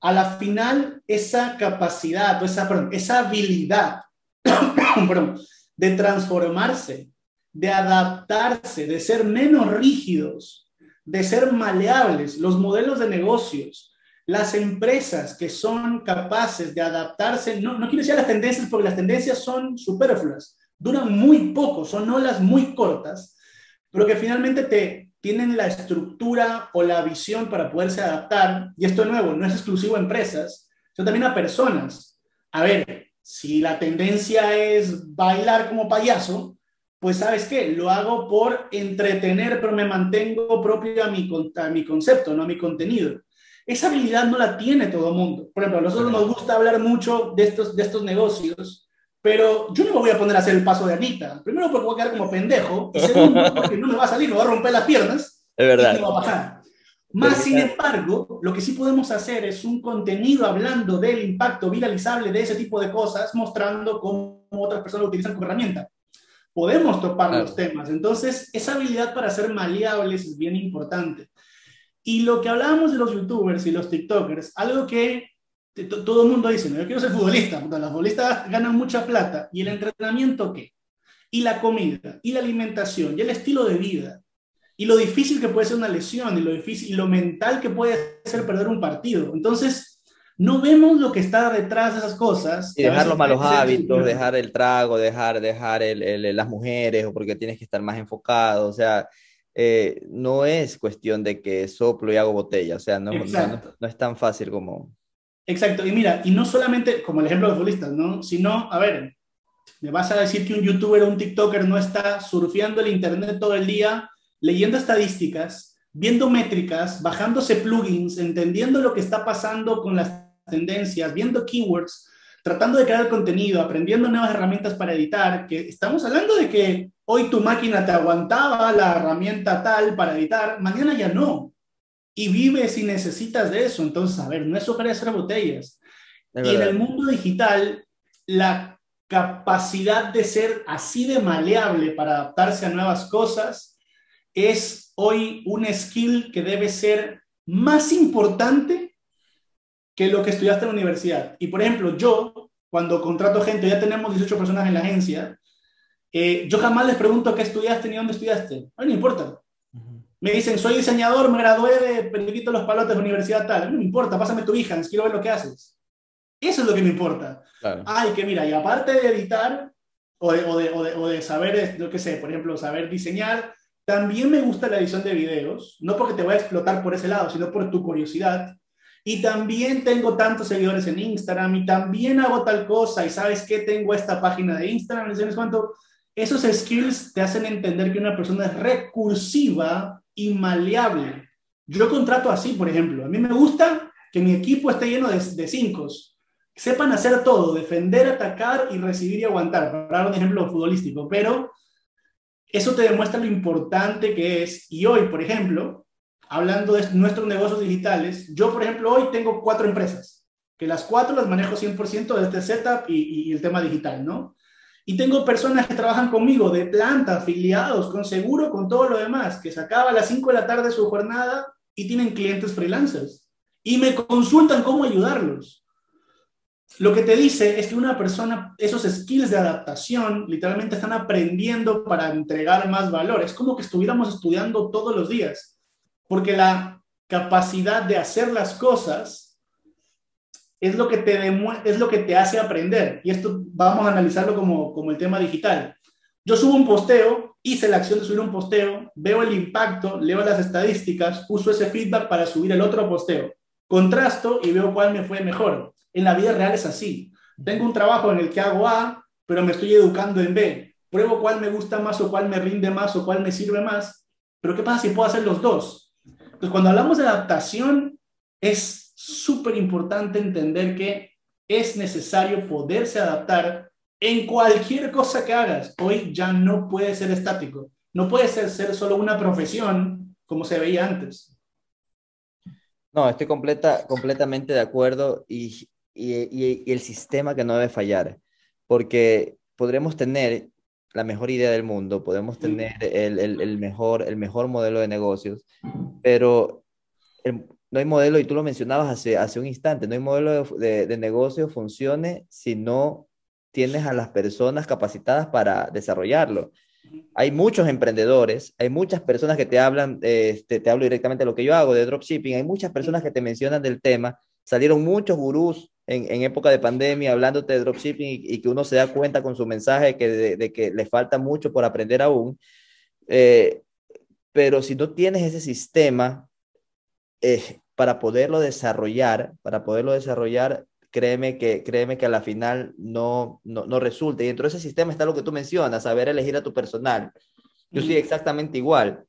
A la final, esa capacidad, esa, perdón, esa habilidad perdón, de transformarse, de adaptarse, de ser menos rígidos, de ser maleables, los modelos de negocios, las empresas que son capaces de adaptarse, no, no quiero decir las tendencias porque las tendencias son superfluas, duran muy poco, son olas muy cortas, pero que finalmente te tienen la estructura o la visión para poderse adaptar. Y esto de nuevo, no es exclusivo a empresas, sino también a personas. A ver, si la tendencia es bailar como payaso, pues sabes qué, lo hago por entretener, pero me mantengo propio a mi, a mi concepto, no a mi contenido. Esa habilidad no la tiene todo el mundo. Por ejemplo, a nosotros nos gusta hablar mucho de estos, de estos negocios, pero yo no me voy a poner a hacer el paso de Anita. Primero porque voy a quedar como pendejo, y segundo porque no me va a salir, me va a romper las piernas. Es verdad. Y va a pasar. Más sin embargo, lo que sí podemos hacer es un contenido hablando del impacto viralizable de ese tipo de cosas, mostrando cómo otras personas lo utilizan como herramienta. Podemos topar los temas. Entonces, esa habilidad para ser maleables es bien importante. Y lo que hablábamos de los youtubers y los tiktokers, algo que todo el mundo dice, ¿no? yo quiero ser futbolista, los futbolistas ganan mucha plata. ¿Y el entrenamiento qué? Y la comida, y la alimentación, y el estilo de vida, y lo difícil que puede ser una lesión, y lo, difícil, y lo mental que puede ser perder un partido. Entonces, no vemos lo que está detrás de esas cosas. Y dejar los malos hábitos, dejar el trago, dejar, dejar el, las mujeres, o porque tienes que estar más enfocado, o sea... Eh, no es cuestión de que soplo y hago botella, o sea, no, no es tan fácil como, Exacto, y mira, y no solamente como el ejemplo de futbolistas, ¿no? Sino, a ver, me vas a decir que un youtuber o un TikToker no está surfeando el internet todo el día, leyendo estadísticas, viendo métricas, bajándose plugins, entendiendo lo que está pasando con las tendencias, viendo keywords, tratando de crear contenido, aprendiendo nuevas herramientas para editar, que estamos hablando de que hoy tu máquina te aguantaba la herramienta tal para editar, mañana ya no y vives y necesitas de eso. Entonces, a ver, no es hacer botellas. y en el mundo digital, la capacidad de ser así de maleable para adaptarse a nuevas cosas es hoy un skill que debe ser más importante que lo que estudiaste en la universidad. Y por ejemplo, yo, cuando contrato gente, ya tenemos 18 personas en la agencia, eh, yo jamás les pregunto qué estudiaste ni dónde estudiaste. A mí no importa. Me dicen, soy diseñador, me gradué de Periquito Los Palotes de Universidad tal. A mí no me importa, pásame tu hija, quiero ver lo que haces. Eso es lo que me importa. Ay, que mira, y aparte de editar o de, o de, o de, saber, lo que sé, por ejemplo, saber diseñar, también me gusta la edición de videos, no porque te voy a explotar por ese lado, sino por tu curiosidad. Y también tengo tantos seguidores en Instagram y también hago tal cosa y sabes que tengo esta página de Instagram, ¿sabes cuánto? Esos skills te hacen entender que una persona es recursiva y maleable. Yo contrato así, por ejemplo. A mí me gusta que mi equipo esté lleno de, de cinco. Sepan hacer todo, defender, atacar y recibir y aguantar, para dar un ejemplo futbolístico. Pero eso te demuestra lo importante que es. Y hoy, por ejemplo, hablando de nuestros negocios digitales, yo, por ejemplo, hoy tengo cuatro empresas, que las cuatro las manejo 100% de este setup y, y el tema digital, ¿no? Y tengo personas que trabajan conmigo de planta, afiliados, con seguro, con todo lo demás, que se acaba a las 5 de la tarde su jornada y tienen clientes freelancers. Y me consultan cómo ayudarlos. Lo que te dice es que una persona, esos skills de adaptación, literalmente están aprendiendo para entregar más valor. Es como que estuviéramos estudiando todos los días, porque la capacidad de hacer las cosas es lo que te, es lo que te hace aprender. Y esto vamos a analizarlo como, como el tema digital. Yo subo un posteo, hice la acción de subir un posteo, veo el impacto, leo las estadísticas, uso ese feedback para subir el otro posteo. Contrasto y veo cuál me fue mejor. En la vida real es así. Tengo un trabajo en el que hago A, pero me estoy educando en B. Pruebo cuál me gusta más o cuál me rinde más o cuál me sirve más. Pero ¿qué pasa si puedo hacer los dos? Pues cuando hablamos de adaptación, es súper importante entender que es necesario poderse adaptar en cualquier cosa que hagas. Hoy ya no puede ser estático. No puede ser, ser solo una profesión como se veía antes. No, estoy completa, completamente de acuerdo y, y, el sistema que no debe fallar, porque podremos tener la mejor idea del mundo, podemos tener el, el, el mejor, el mejor modelo de negocios, pero el, no hay modelo, y tú lo mencionabas hace, hace un instante, no hay modelo de, de, negocio funcione si no tienes a las personas capacitadas para desarrollarlo. Hay muchos emprendedores, hay muchas personas que te hablan, este, te hablo directamente de lo que yo hago, de dropshipping, hay muchas personas que te mencionan del tema, salieron muchos gurús en, en época de pandemia hablándote de dropshipping y, y, que uno se da cuenta con su mensaje que de, de que le falta mucho por aprender aún. Eh, pero si no tienes ese sistema, eh, para poderlo desarrollar, para poderlo desarrollar, créeme que, créeme que a la final no, no, no resulta. Y dentro de ese sistema está lo que tú mencionas, saber elegir a tu personal. Yo soy exactamente igual.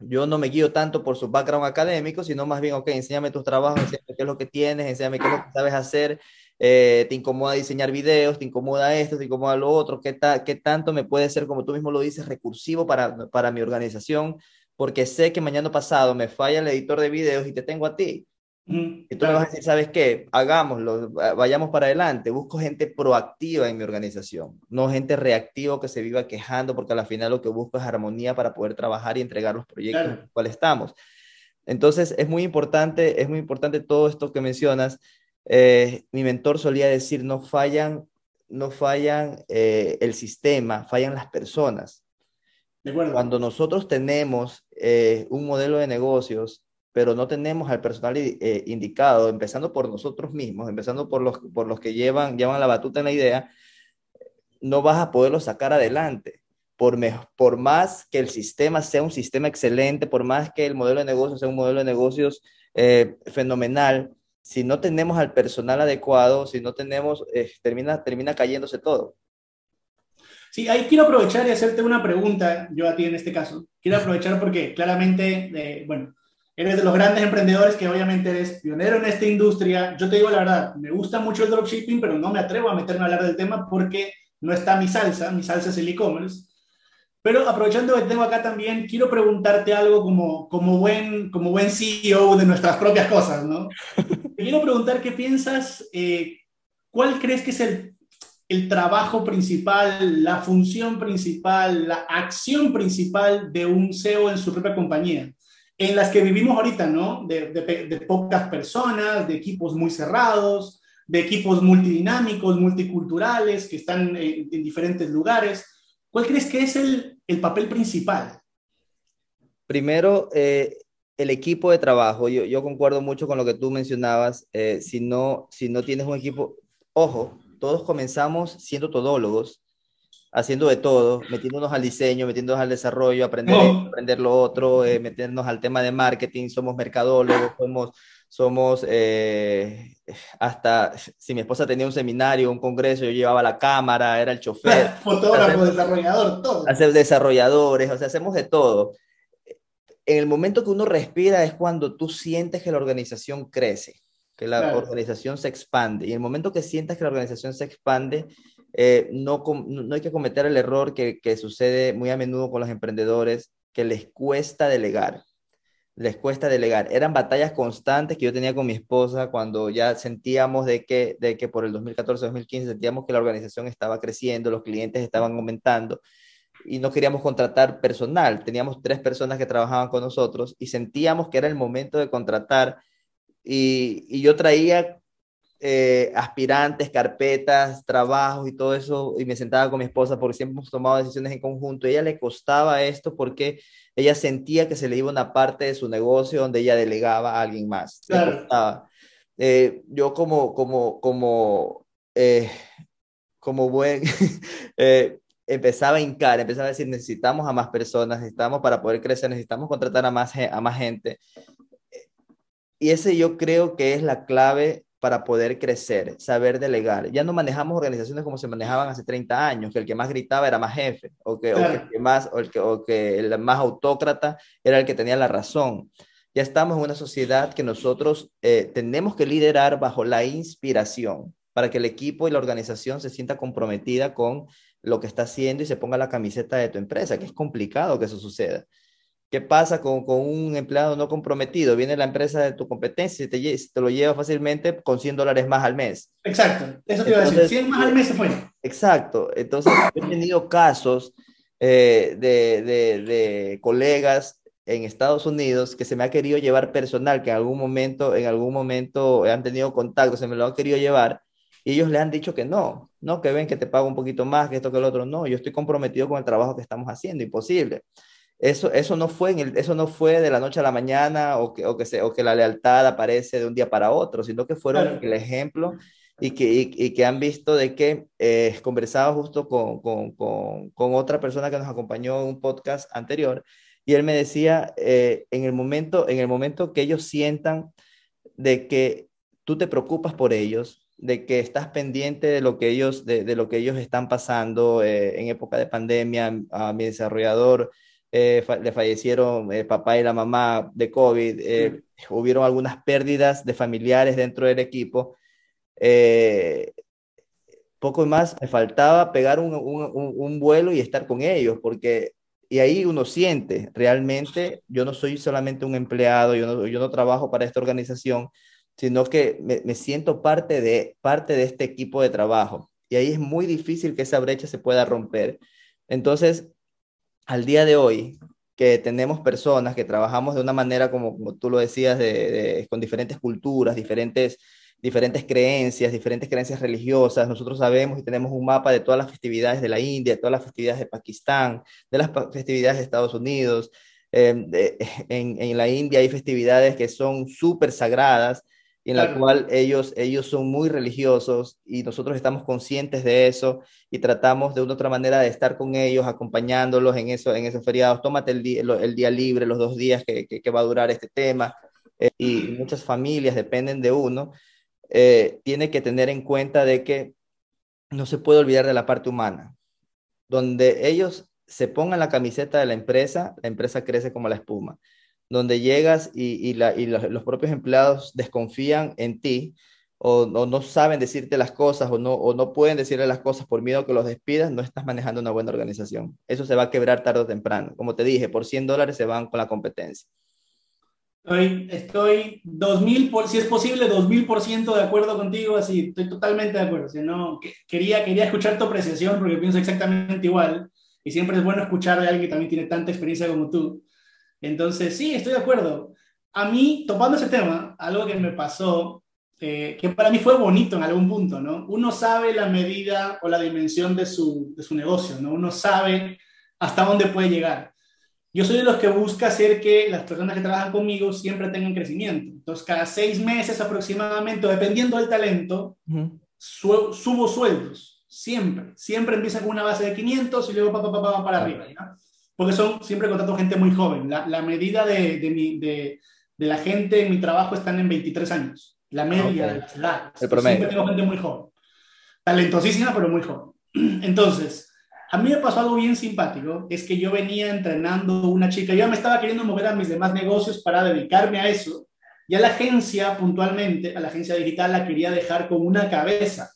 Yo no me guío tanto por su background académico, sino más bien, ok, enséñame tus trabajos, enséñame qué es lo que tienes, enséñame qué es lo que sabes hacer, eh, te incomoda diseñar videos, te incomoda esto, te incomoda lo otro, qué, ta, qué tanto me puede ser, como tú mismo lo dices, recursivo para, para mi organización, porque sé que mañana pasado me falla el editor de videos y te tengo a ti. Y tú me vas a decir, ¿sabes qué? Hagámoslo, vayamos para adelante. Busco gente proactiva en mi organización, no gente reactiva que se viva quejando, porque al final lo que busco es armonía para poder trabajar y entregar los proyectos en los cuales estamos. Entonces, es muy importante, es muy importante todo esto que mencionas. Eh, mi mentor solía decir, no fallan, no fallan eh, el sistema, fallan las personas. Cuando nosotros tenemos eh, un modelo de negocios, pero no tenemos al personal eh, indicado, empezando por nosotros mismos, empezando por los, por los que llevan, llevan la batuta en la idea, no vas a poderlo sacar adelante. Por, por más que el sistema sea un sistema excelente, por más que el modelo de negocios sea un modelo de negocios eh, fenomenal, si no tenemos al personal adecuado, si no tenemos, termina, termina cayéndose todo. Sí, ahí quiero aprovechar y hacerte una pregunta, yo a ti en este caso. Quiero aprovechar porque claramente, eh, bueno, eres de los grandes emprendedores que obviamente eres pionero en esta industria. Yo te digo la verdad, me gusta mucho el dropshipping, pero no me atrevo a meterme a hablar del tema porque no está mi salsa, mi salsa es el e-commerce. Pero aprovechando que tengo acá también, quiero preguntarte algo como, como, buen, como buen CEO de nuestras propias cosas, ¿no? quiero preguntar qué piensas, eh, ¿cuál crees que es el el trabajo principal, la función principal, la acción principal de un CEO en su propia compañía, en las que vivimos ahorita, ¿no? De, pocas personas, de equipos muy cerrados, de equipos multidinámicos, multiculturales, que están en, diferentes lugares. ¿Cuál crees que es el, papel principal? Primero, eh, el equipo de trabajo. Yo, concuerdo mucho con lo que tú mencionabas. Eh, si, no, si no tienes un equipo, ojo, todos comenzamos siendo todólogos, haciendo de todo, metiéndonos al diseño, metiéndonos al desarrollo, aprender, aprender lo otro, eh, meternos al tema de marketing, somos mercadólogos, somos, somos eh, hasta, si mi esposa tenía un seminario, un congreso, yo llevaba la cámara, era el chofer. Fotógrafo, desarrollador, todo. Hacer desarrolladores, o sea, hacemos de todo. En el momento que uno respira es cuando tú sientes que la organización crece que la organización se expande. Y en el momento que sientas que la organización se expande, eh, no, no hay que cometer el error que, que, sucede muy a menudo con los emprendedores, que les cuesta delegar. Les cuesta delegar. Eran batallas constantes que yo tenía con mi esposa cuando ya sentíamos de que, de que por el 2014-2015 sentíamos que la organización estaba creciendo, los clientes estaban aumentando y no queríamos contratar personal. Teníamos tres personas que trabajaban con nosotros y sentíamos que era el momento de contratar y, yo traía eh, aspirantes, carpetas, trabajos y todo eso, y me sentaba con mi esposa porque siempre hemos tomado decisiones en conjunto. A ella le costaba esto porque ella sentía que se le iba una parte de su negocio donde ella delegaba a alguien más. Eh, yo como, como, como, eh, como buen, empezaba a hincar, empezaba a decir, necesitamos a más personas, necesitamos para poder crecer, necesitamos contratar a más, a más gente. Y ese yo creo que es la clave para poder crecer, saber delegar. Ya no manejamos organizaciones como se manejaban hace 30 años, que el que más gritaba era más jefe, o que, el, que más, o el, que, o que el más autócrata era el que tenía la razón. Ya estamos en una sociedad que nosotros eh, tenemos que liderar bajo la inspiración para que el equipo y la organización se sienta comprometida con lo que está haciendo y se ponga la camiseta de tu empresa, que es complicado que eso suceda. ¿Qué pasa con, con, un empleado no comprometido? Viene la empresa de tu competencia y te, te lo lleva fácilmente con 100 dólares más al mes. Exacto, eso te iba a decir, 100 más al mes se fue. Exacto, entonces he tenido casos eh, de, de, de, colegas en Estados Unidos que se me ha querido llevar personal, que en algún momento, en algún momento han tenido contacto, se me lo han querido llevar, y ellos le han dicho que no, no, que ven que te pago un poquito más, que esto, que el otro, no, yo estoy comprometido con el trabajo que estamos haciendo, imposible. Eso, eso, no fue en el, eso no fue de la noche a la mañana o que, o que, se, o que la lealtad aparece de un día para otro, sino que fueron el ejemplo y que, y, que han visto de que eh, conversaba justo con, con, con, con, otra persona que nos acompañó en un podcast anterior y él me decía, eh, en, el momento, en el momento que ellos sientan de que tú te preocupas por ellos, de que estás pendiente de lo que ellos, de, de lo que ellos están pasando eh, en época de pandemia, a mi desarrollador eh, le fallecieron el papá y la mamá de COVID, eh, hubieron algunas pérdidas de familiares dentro del equipo. Eh, poco más, me faltaba pegar un, un, vuelo y estar con ellos, porque y ahí uno siente, realmente yo no soy solamente un empleado, yo no, yo no trabajo para esta organización, sino que me, me, siento parte de, parte de este equipo de trabajo. Y ahí es muy difícil que esa brecha se pueda romper. Entonces, al día de hoy, que tenemos personas que trabajamos de una manera, como, como tú lo decías, de, con diferentes culturas, diferentes, diferentes creencias, diferentes creencias religiosas. Nosotros sabemos y tenemos un mapa de todas las festividades de la India, de todas las festividades de Pakistán, de las festividades de Estados Unidos. Eh, en, en, la India hay festividades que son súper sagradas en la cual ellos, ellos son muy religiosos y nosotros estamos conscientes de eso y tratamos de una otra manera de estar con ellos, acompañándolos en, eso, en esos feriados. Tómate el día, el día libre, los dos días que, que, va a durar este tema. Eh, y muchas familias dependen de uno. Eh, tiene que tener en cuenta de que no se puede olvidar de la parte humana. Donde ellos se pongan la camiseta de la empresa, la empresa crece como la espuma donde llegas y, los propios empleados desconfían en ti o, no saben decirte las cosas o no, no pueden decirle las cosas por miedo que los despidas, no estás manejando una buena organización. Eso se va a quebrar tarde o temprano. Como te dije, por 100 dólares se van con la competencia. Estoy, estoy 2000, por, si es posible, 2000% de acuerdo contigo, así, estoy totalmente de acuerdo. Si no, quería, quería escuchar tu apreciación porque pienso exactamente igual y siempre es bueno escuchar de alguien que también tiene tanta experiencia como tú. Entonces, sí, estoy de acuerdo. A mí, topando ese tema, algo que me pasó, eh, que para mí fue bonito en algún punto, ¿no? Uno sabe la medida o la dimensión de su, de su negocio, ¿no? Uno sabe hasta dónde puede llegar. Yo soy de los que busca hacer que las personas que trabajan conmigo siempre tengan crecimiento. Entonces, cada seis meses aproximadamente, dependiendo del talento, subo sueldos. Siempre. Siempre empieza con una base de 500 y luego pa, pa, pa, para arriba. ¿no? Porque son siempre contrato gente muy joven. La, la medida de, de, mi, de, de, la gente en mi trabajo están en 23 años, la media de las edades. Siempre tengo gente muy joven, talentosísima, pero muy joven. Entonces, a mí me pasó algo bien simpático, es que yo venía entrenando una chica, yo me estaba queriendo mover a mis demás negocios para dedicarme a eso, y a la agencia puntualmente, a la agencia digital la quería dejar con una cabeza.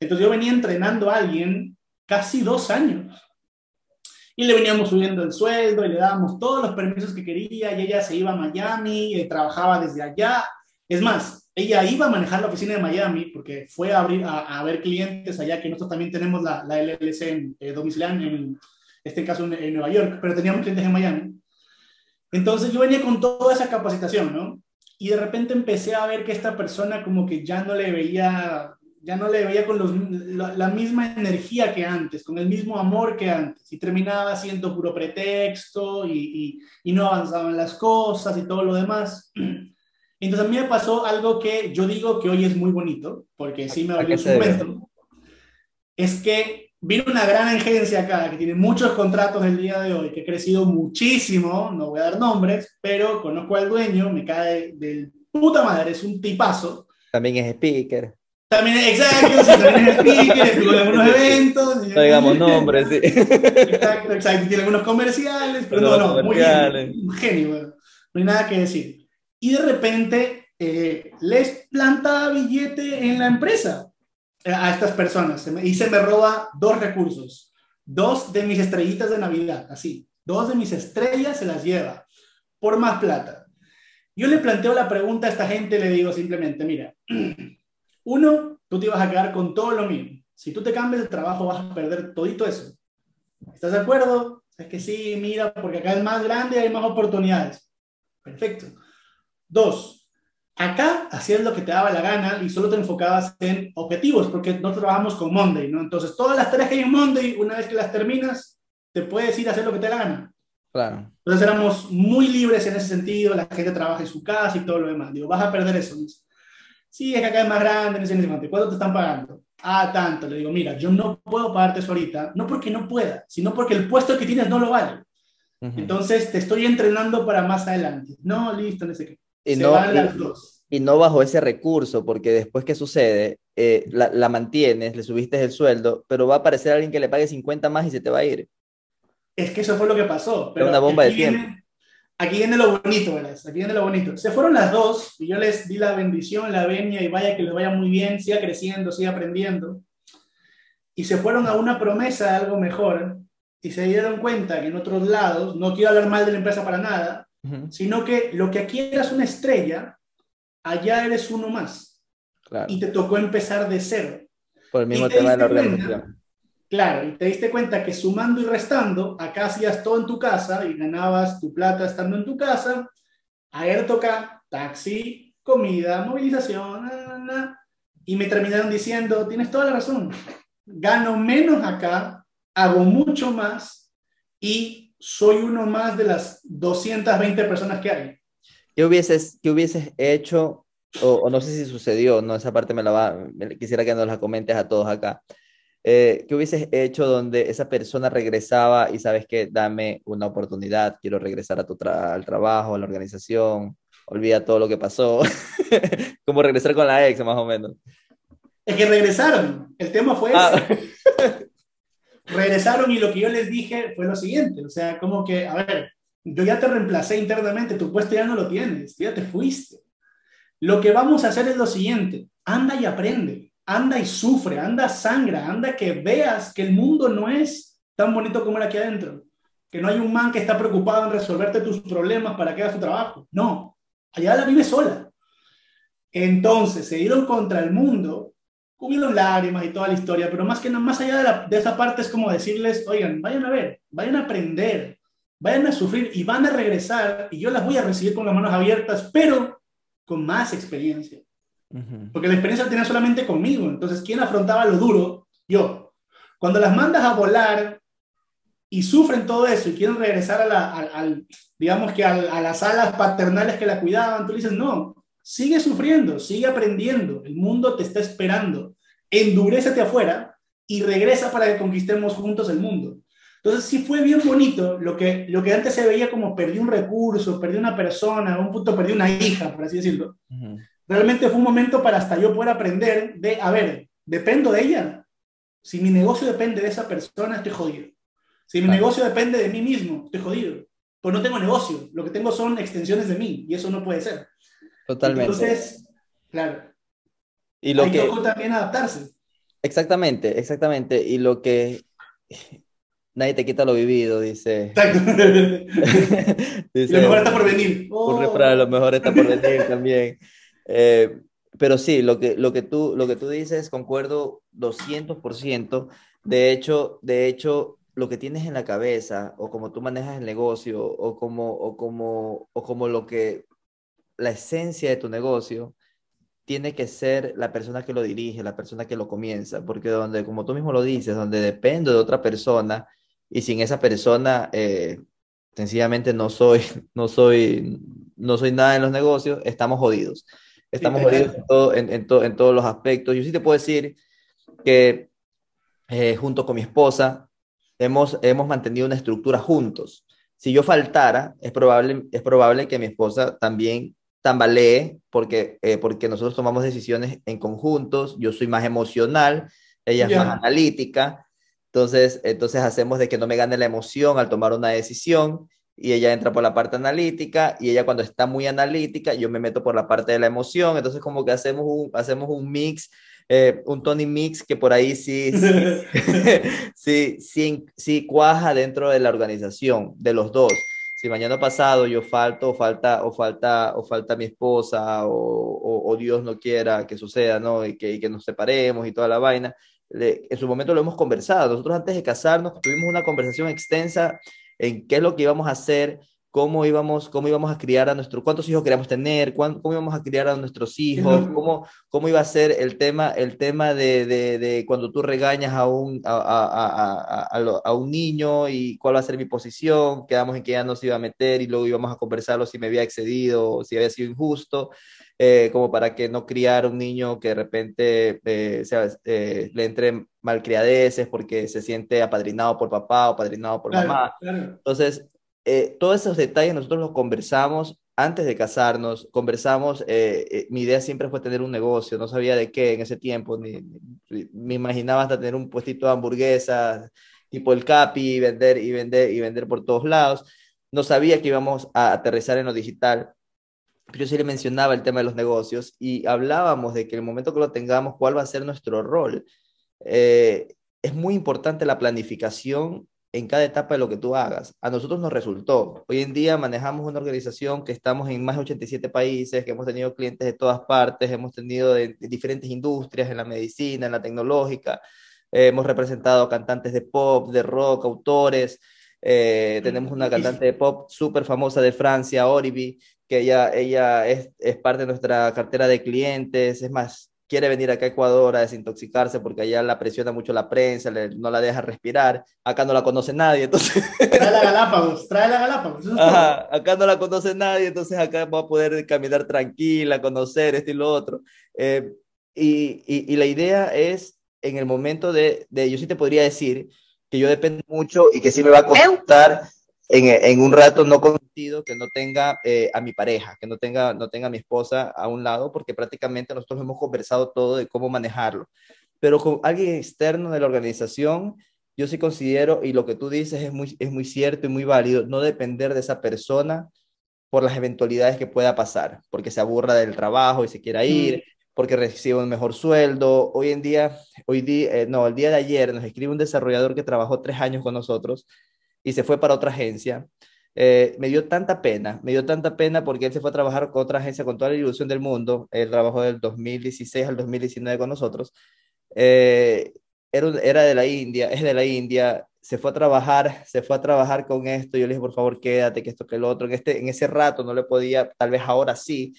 Entonces yo venía entrenando a alguien casi dos años y le veníamos subiendo el sueldo y le dábamos todos los permisos que quería y ella se iba a Miami, eh, trabajaba desde allá. Es más, ella iba a manejar la oficina de Miami porque fue a, abrir, a, ver clientes allá, que nosotros también tenemos la, la LLC en, eh, en este caso en, Nueva York, pero teníamos clientes en Miami. Entonces yo venía con toda esa capacitación, ¿no? Y de repente empecé a ver que esta persona como que ya no le veía ya no le veía con los, la, misma energía que antes, con el mismo amor que antes, y terminaba siendo puro pretexto y, y, no avanzaban las cosas y todo lo demás. Entonces a mí me pasó algo que yo digo que hoy es muy bonito, porque sí me valió su momento, es que vino una gran agencia acá que tiene muchos contratos el día de hoy, que ha crecido muchísimo, no voy a dar nombres, pero conozco al dueño, me cae del puta madre, es un tipazo. También es speaker. También, exacto, sí, también es speaker, en algunos eventos. No digamos nombres, sí. Exacto, exacto, tiene algunos comerciales, pero no, no, muy genio, no hay nada que decir. Y de repente eh, les planta billete en la empresa eh, a estas personas y se me roba dos recursos, dos de mis estrellitas de Navidad, así, dos de mis estrellas se las lleva por más plata. Yo le planteo la pregunta a esta gente, le digo simplemente, mira, Uno, tú te ibas a quedar con todo lo mismo. Si tú te cambias de trabajo, vas a perder todito eso. ¿Estás de acuerdo? Es que sí, mira, porque acá es más grande y hay más oportunidades. Perfecto. Dos, acá hacías lo que te daba la gana y solo te enfocabas en objetivos, porque no trabajamos con Monday, ¿no? Entonces, todas las tareas que hay en Monday, una vez que las terminas, te puedes ir a hacer lo que te dé la gana. Claro. Entonces éramos muy libres en ese sentido, la gente trabaja en su casa y todo lo demás. Digo, vas a perder eso. Sí, es que acá es más grande, no sé, no sé ¿Cuánto te están pagando? Ah, tanto. Le digo, mira, yo no puedo pagarte eso ahorita, no porque no pueda, sino porque el puesto que tienes no lo vale. Entonces te estoy entrenando para más adelante. No, listo, no sé qué. Y no, las dos. Y no bajo ese recurso, porque después que sucede, eh, la, mantienes, le subiste el sueldo, pero va a aparecer alguien que le pague 50 más y se te va a ir. Es que eso fue lo que pasó. Pero una bomba de tiempo aquí viene lo bonito, ¿verdad? Aquí viene lo bonito. Se fueron las dos y yo les di la bendición, la venia y vaya que les vaya muy bien, siga creciendo, siga aprendiendo. Y se fueron a una promesa de algo mejor y se dieron cuenta que en otros lados, no quiero hablar mal de la empresa para nada, sino que lo que aquí eras una estrella, allá eres uno más. Y te tocó empezar de cero. Por el mismo tema de la organización. Claro, y te diste cuenta que sumando y restando, acá hacías todo en tu casa y ganabas tu plata estando en tu casa, ayer toca taxi, comida, movilización, y me terminaron diciendo, tienes toda la razón, gano menos acá, hago mucho más y soy uno más de las 220 personas que hay. ¿Qué hubieses, qué hubieses hecho, o, no sé si sucedió, no, esa parte me la va, quisiera que nos la comentes a todos acá. Eh, ¿Qué hubieses hecho donde esa persona regresaba y sabes que dame una oportunidad, quiero regresar a tu al trabajo, a la organización, olvida todo lo que pasó, como regresar con la ex más o menos? Es que regresaron, el tema fue ah. ese. regresaron y lo que yo les dije fue lo siguiente, o sea, como que, a ver, yo ya te reemplacé internamente, tu puesto ya no lo tienes, ya te fuiste. Lo que vamos a hacer es lo siguiente, anda y aprende, anda y sufre, anda sangra, anda que veas que el mundo no es tan bonito como era aquí adentro, que no hay un man que está preocupado en resolverte tus problemas para que hagas tu trabajo, no, allá la vive sola. Entonces se dieron contra el mundo hubieron lágrimas y toda la historia, pero más que nada, más allá de, esa parte es como decirles, oigan, vayan a ver, vayan a aprender, vayan a sufrir y van a regresar y yo las voy a recibir con las manos abiertas, pero con más experiencia. Porque la experiencia la tenía solamente conmigo, entonces, ¿quién afrontaba lo duro? Yo. Cuando las mandas a volar y sufren todo eso y quieren regresar a la, al, digamos que a, a las alas paternales que la cuidaban, tú dices, no, sigue sufriendo, sigue aprendiendo, el mundo te está esperando, endurécete afuera y regresa para que conquistemos juntos el mundo. Entonces sí fue bien bonito lo que, lo que antes se veía como perdí un recurso, perdí una persona, a un punto perdí una hija, por así decirlo. Realmente fue un momento para hasta yo poder aprender de, a ver, dependo de ella. Si mi negocio depende de esa persona, estoy jodido. Si mi negocio depende de mí mismo, estoy jodido. Pues no tengo negocio, lo que tengo son extensiones de mí y eso no puede ser. Totalmente. Entonces, claro. Y lo Hay que también adaptarse. Exactamente, exactamente. Y lo que nadie te quita lo vivido, dice. Exacto. dice lo mejor está por venir. Un refrán, lo mejor está por venir también. Eh, pero sí, lo que, lo, que tú, lo que tú dices, concuerdo 200%. De hecho, de hecho, lo que tienes en la cabeza, o como tú manejas el negocio, o como, o como, o como lo que la esencia de tu negocio tiene que ser la persona que lo dirige, la persona que lo comienza, porque donde, como tú mismo lo dices, donde dependo de otra persona y sin esa persona, eh, sencillamente no soy, no soy, no soy nada en los negocios, estamos jodidos. Estamos jodidos en, en, todos los aspectos. Yo sí te puedo decir que eh, junto con mi esposa hemos, hemos mantenido una estructura juntos. Si yo faltara, es probable, es probable que mi esposa también tambalee porque, eh, porque nosotros tomamos decisiones en conjuntos, yo soy más emocional, ella es más analítica, entonces, entonces hacemos de que no me gane la emoción al tomar una decisión y ella entra por la parte analítica y ella cuando está muy analítica, yo me meto por la parte de la emoción, entonces como que hacemos un, hacemos un mix, eh, un Tony Mix que por ahí sí sí, sí, sí cuaja dentro de la organización, de los dos si mañana pasado yo falto o falta o falta o falta mi esposa o, o, Dios no quiera que suceda, ¿no? Y que, que nos separemos y toda la vaina, en su momento lo hemos conversado. Nosotros antes de casarnos tuvimos una conversación extensa en qué es lo que íbamos a hacer, cómo íbamos, cómo íbamos a criar a nuestros, cuántos hijos queríamos tener, cómo íbamos a criar a nuestros hijos, cómo, cómo iba a ser el tema, el tema de, de, de cuando tú regañas a un, a, a, a, a, un niño y cuál va a ser mi posición, quedamos en que ya no se iba a meter y luego íbamos a conversarlo si me había excedido o si había sido injusto. Eh, como para que no criar un niño que de repente eh, eh, le entre malcriadeces porque se siente apadrinado por papá o apadrinado por mamá. Entonces, eh, todos esos detalles nosotros los conversamos antes de casarnos, conversamos, eh, eh, mi idea siempre fue tener un negocio, no sabía de qué en ese tiempo, ni, me imaginaba hasta tener un puestito de hamburguesas tipo el Capi, y vender y vender y vender por todos lados. No sabía que íbamos a aterrizar en lo digital, pero yo sí le mencionaba el tema de los negocios y hablábamos de que el momento que lo tengamos, cuál va a ser nuestro rol. es muy importante la planificación en cada etapa de lo que tú hagas. A nosotros nos resultó. Hoy en día manejamos una organización que estamos en más de 87 países, que hemos tenido clientes de todas partes, hemos tenido de, diferentes industrias, en la medicina, en la tecnológica, eh, hemos representado cantantes de pop, de rock, autores. Eh, tenemos una cantante de pop súper famosa de Francia, Oribi, que ella, ella es, es parte de nuestra cartera de clientes. Es más, quiere venir acá a Ecuador a desintoxicarse porque allá la presiona mucho la prensa, no la deja respirar, acá no la conoce nadie, entonces... Trae la Galápagos, trae la Galápagos. acá no la conoce nadie, entonces acá va a poder caminar tranquila, conocer esto y lo otro. Eh, y, y, la idea es, en el momento de, de, yo sí te podría decir que yo dependo mucho y que sí me va a costar en, en un rato no conocido que no tenga eh, a mi pareja, que no tenga, no tenga a mi esposa a un lado, porque prácticamente nosotros hemos conversado todo de cómo manejarlo. Pero con alguien externo de la organización, yo sí considero, y lo que tú dices es muy, es muy cierto y muy válido, no depender de esa persona por las eventualidades que pueda pasar, porque se aburra del trabajo y se quiera ir, mm. porque recibe un mejor sueldo. Hoy en día, hoy día, eh, no, el día de ayer nos escribe un desarrollador que trabajó tres años con nosotros y se fue para otra agencia. Eh, me dio tanta pena, me dio tanta pena porque él se fue a trabajar con otra agencia con toda la ilusión del mundo. Él trabajó del 2016 al 2019 con nosotros. Eh, era, era, de la India, es de la India, se fue a trabajar, se fue a trabajar con esto. Yo le dije, por favor, quédate, que esto, que lo otro. En, este, en ese rato no le podía, tal vez ahora sí,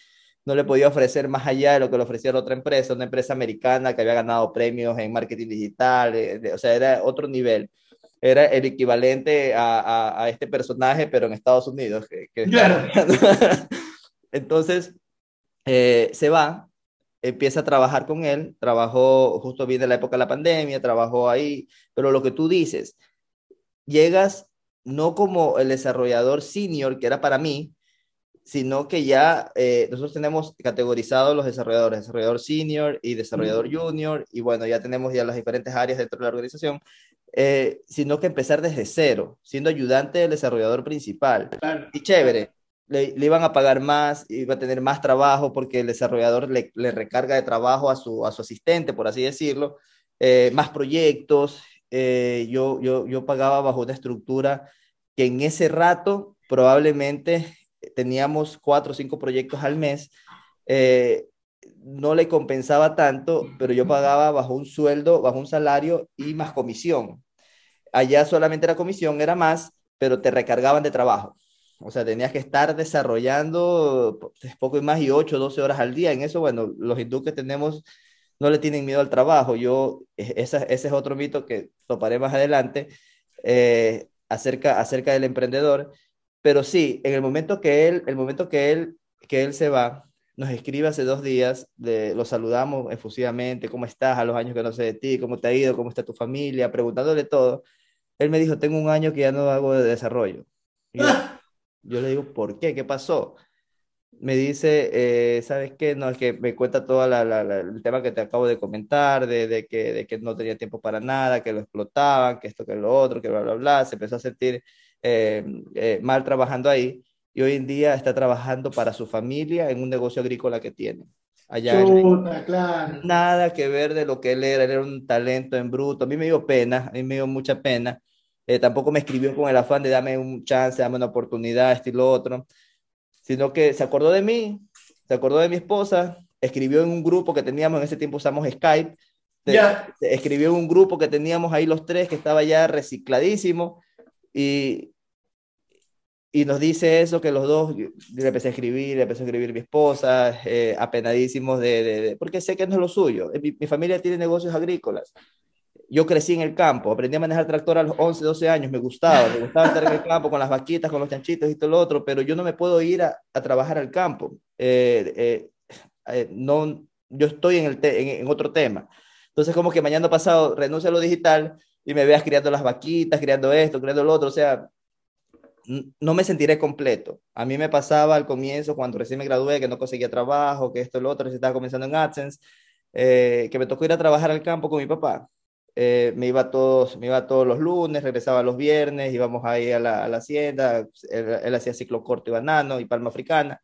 no le podía ofrecer más allá de lo que le ofrecía la otra empresa, una empresa americana que había ganado premios en marketing digital, eh, o sea, era otro nivel era el equivalente a, a, este personaje, pero en Estados Unidos. claro. Entonces, eh, se va, empieza a trabajar con él, trabajó justo bien de la época de la pandemia, trabajó ahí, pero lo que tú dices, llegas no como el desarrollador senior, que era para mí, sino que ya eh, nosotros tenemos categorizados los desarrolladores, desarrollador senior y desarrollador junior, y bueno, ya tenemos ya las diferentes áreas dentro de la organización, eh, sino que empezar desde cero, siendo ayudante del desarrollador principal. Y chévere, le, iban a pagar más, iba a tener más trabajo porque el desarrollador le, recarga de trabajo a su, a su asistente, por así decirlo, eh, más proyectos. Eh, yo, yo, yo pagaba bajo una estructura que en ese rato probablemente teníamos cuatro o cinco proyectos al mes no le compensaba tanto, pero yo pagaba bajo un sueldo, bajo un salario y más comisión. Allá solamente la comisión era más, pero te recargaban de trabajo. O sea, tenías que estar desarrollando poco y más y 8, 12 horas al día. En eso, bueno, los hindúes que tenemos no le tienen miedo al trabajo. Yo, e, ese es otro mito que toparé más adelante eh, acerca, acerca del emprendedor. Pero sí, en el momento que él, el momento que él, que él se va, nos escribe hace dos días, de, lo saludamos efusivamente, ¿cómo estás? A los años que no sé de ti, ¿cómo te ha ido? ¿Cómo está tu familia? Preguntándole todo él me dijo, tengo un año que ya no hago de desarrollo. Yo, le digo, ¿por qué? ¿Qué pasó? Me dice, eh, ¿sabes qué? No, es que me cuenta todo el tema que te acabo de comentar, de, que, de que no tenía tiempo para nada, que lo explotaban, que esto, que lo otro, que bla, bla, bla. Se empezó a sentir eh, eh, mal trabajando ahí y hoy en día está trabajando para su familia en un negocio agrícola que tiene. Allá claro. Nada que ver de lo que él era, él era un talento en bruto. A mí me dio pena, a mí me dio mucha pena. Eh, tampoco me escribió con el afán de darme un chance, darme una oportunidad, esto y lo otro, sino que se acordó de mí, se acordó de mi esposa, escribió en un grupo que teníamos, en ese tiempo usamos Skype, escribió en un grupo que teníamos ahí los tres, que estaba ya recicladísimo, y, y nos dice eso que los dos, le empecé a escribir, le empecé a escribir mi esposa, eh, apenadísimos de, de, porque sé que no es lo suyo. Mi, mi, familia tiene negocios agrícolas. Yo crecí en el campo, aprendí a manejar tractor a los 11, 12 años, me gustaba, me gustaba estar en el campo con las vaquitas, con los chanchitos y todo lo otro, pero yo no me puedo ir a, a trabajar al campo. Eh, eh, eh no, yo estoy en, el en, en, otro tema. Entonces, como que mañana pasado renuncio a lo digital y me veas criando las vaquitas, criando esto, criando lo otro, o sea, no me sentiré completo. A mí me pasaba al comienzo, cuando recién me gradué, que no conseguía trabajo, que esto lo otro, se estaba comenzando en AdSense, eh, que me tocó ir a trabajar al campo con mi papá. Eh, me, iba todos, me iba todos los lunes, regresaba los viernes, íbamos ahí a la, a la hacienda, él, hacía ciclo corto y banano y palma africana.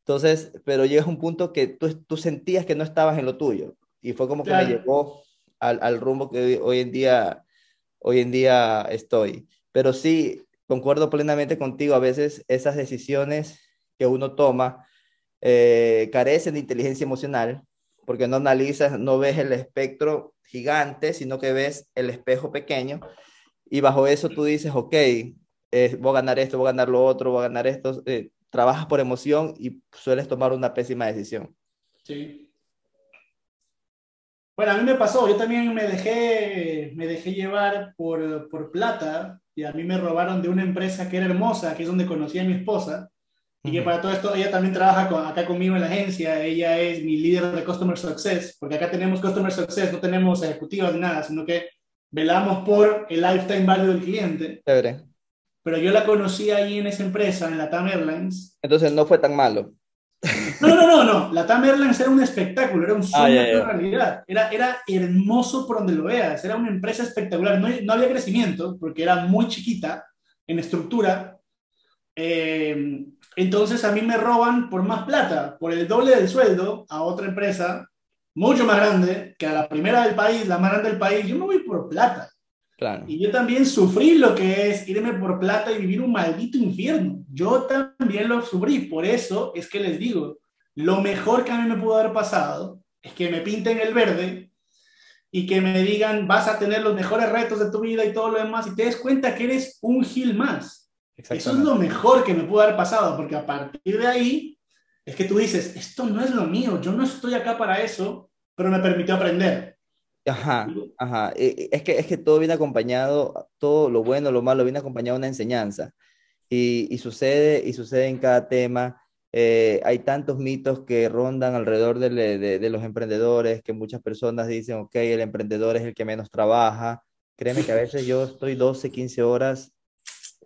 Entonces, pero llegas a un punto que tú, tú sentías que no estabas en lo tuyo. Y fue como que me llevó al, al rumbo que hoy en día, hoy en día estoy. pero sí, concuerdo plenamente contigo, a veces esas decisiones que uno toma eh, carecen de inteligencia emocional, porque no analizas, no ves el espectro gigante, sino que ves el espejo pequeño, y bajo eso tú dices, ok, eh, voy a ganar esto, voy a ganar lo otro, voy a ganar esto, eh, trabajas por emoción y sueles tomar una pésima decisión. Sí. Bueno, a mí me pasó, yo también me dejé, me dejé llevar por, por plata y a mí me robaron de una empresa que era hermosa, que es donde conocí a mi esposa. Y que para todo esto, ella también trabaja acá conmigo en la agencia, ella es mi líder de Customer Success, porque acá tenemos Customer Success, no tenemos ejecutivos ni nada, sino que velamos por el lifetime value del cliente. Pero yo la conocí ahí en esa empresa, en la TAM Airlines. Entonces no fue tan malo. No, no, no, no. La TAM Airlines era un espectáculo, era un ah, sueño de realidad. Era, era hermoso por donde lo veas. Era una empresa espectacular. No, no había crecimiento porque era muy chiquita en estructura. Eh, entonces a mí me roban por más plata, por el doble del sueldo a otra empresa mucho más grande que a la primera del país, la más grande del país. Yo me voy por plata. Y yo también sufrí lo que es irme por plata y vivir un maldito infierno. Yo también lo sufrí. Por eso es que les digo, lo mejor que a mí me pudo haber pasado es que me pinten el verde y que me digan vas a tener los mejores retos de tu vida y todo lo demás y te des cuenta que eres un gil más. Eso es lo mejor que me pudo haber pasado porque a partir de ahí es que tú dices, esto no es lo mío, yo no estoy acá para eso, pero me permitió aprender. Ajá, ajá. E, e, es que, es que todo viene acompañado, todo lo bueno, lo malo, viene acompañado de una enseñanza. Y, y sucede, y sucede en cada tema. Eh, hay tantos mitos que rondan alrededor de, de, de, los emprendedores, que muchas personas dicen, ok, el emprendedor es el que menos trabaja. Créeme que a veces yo estoy 12, 15 horas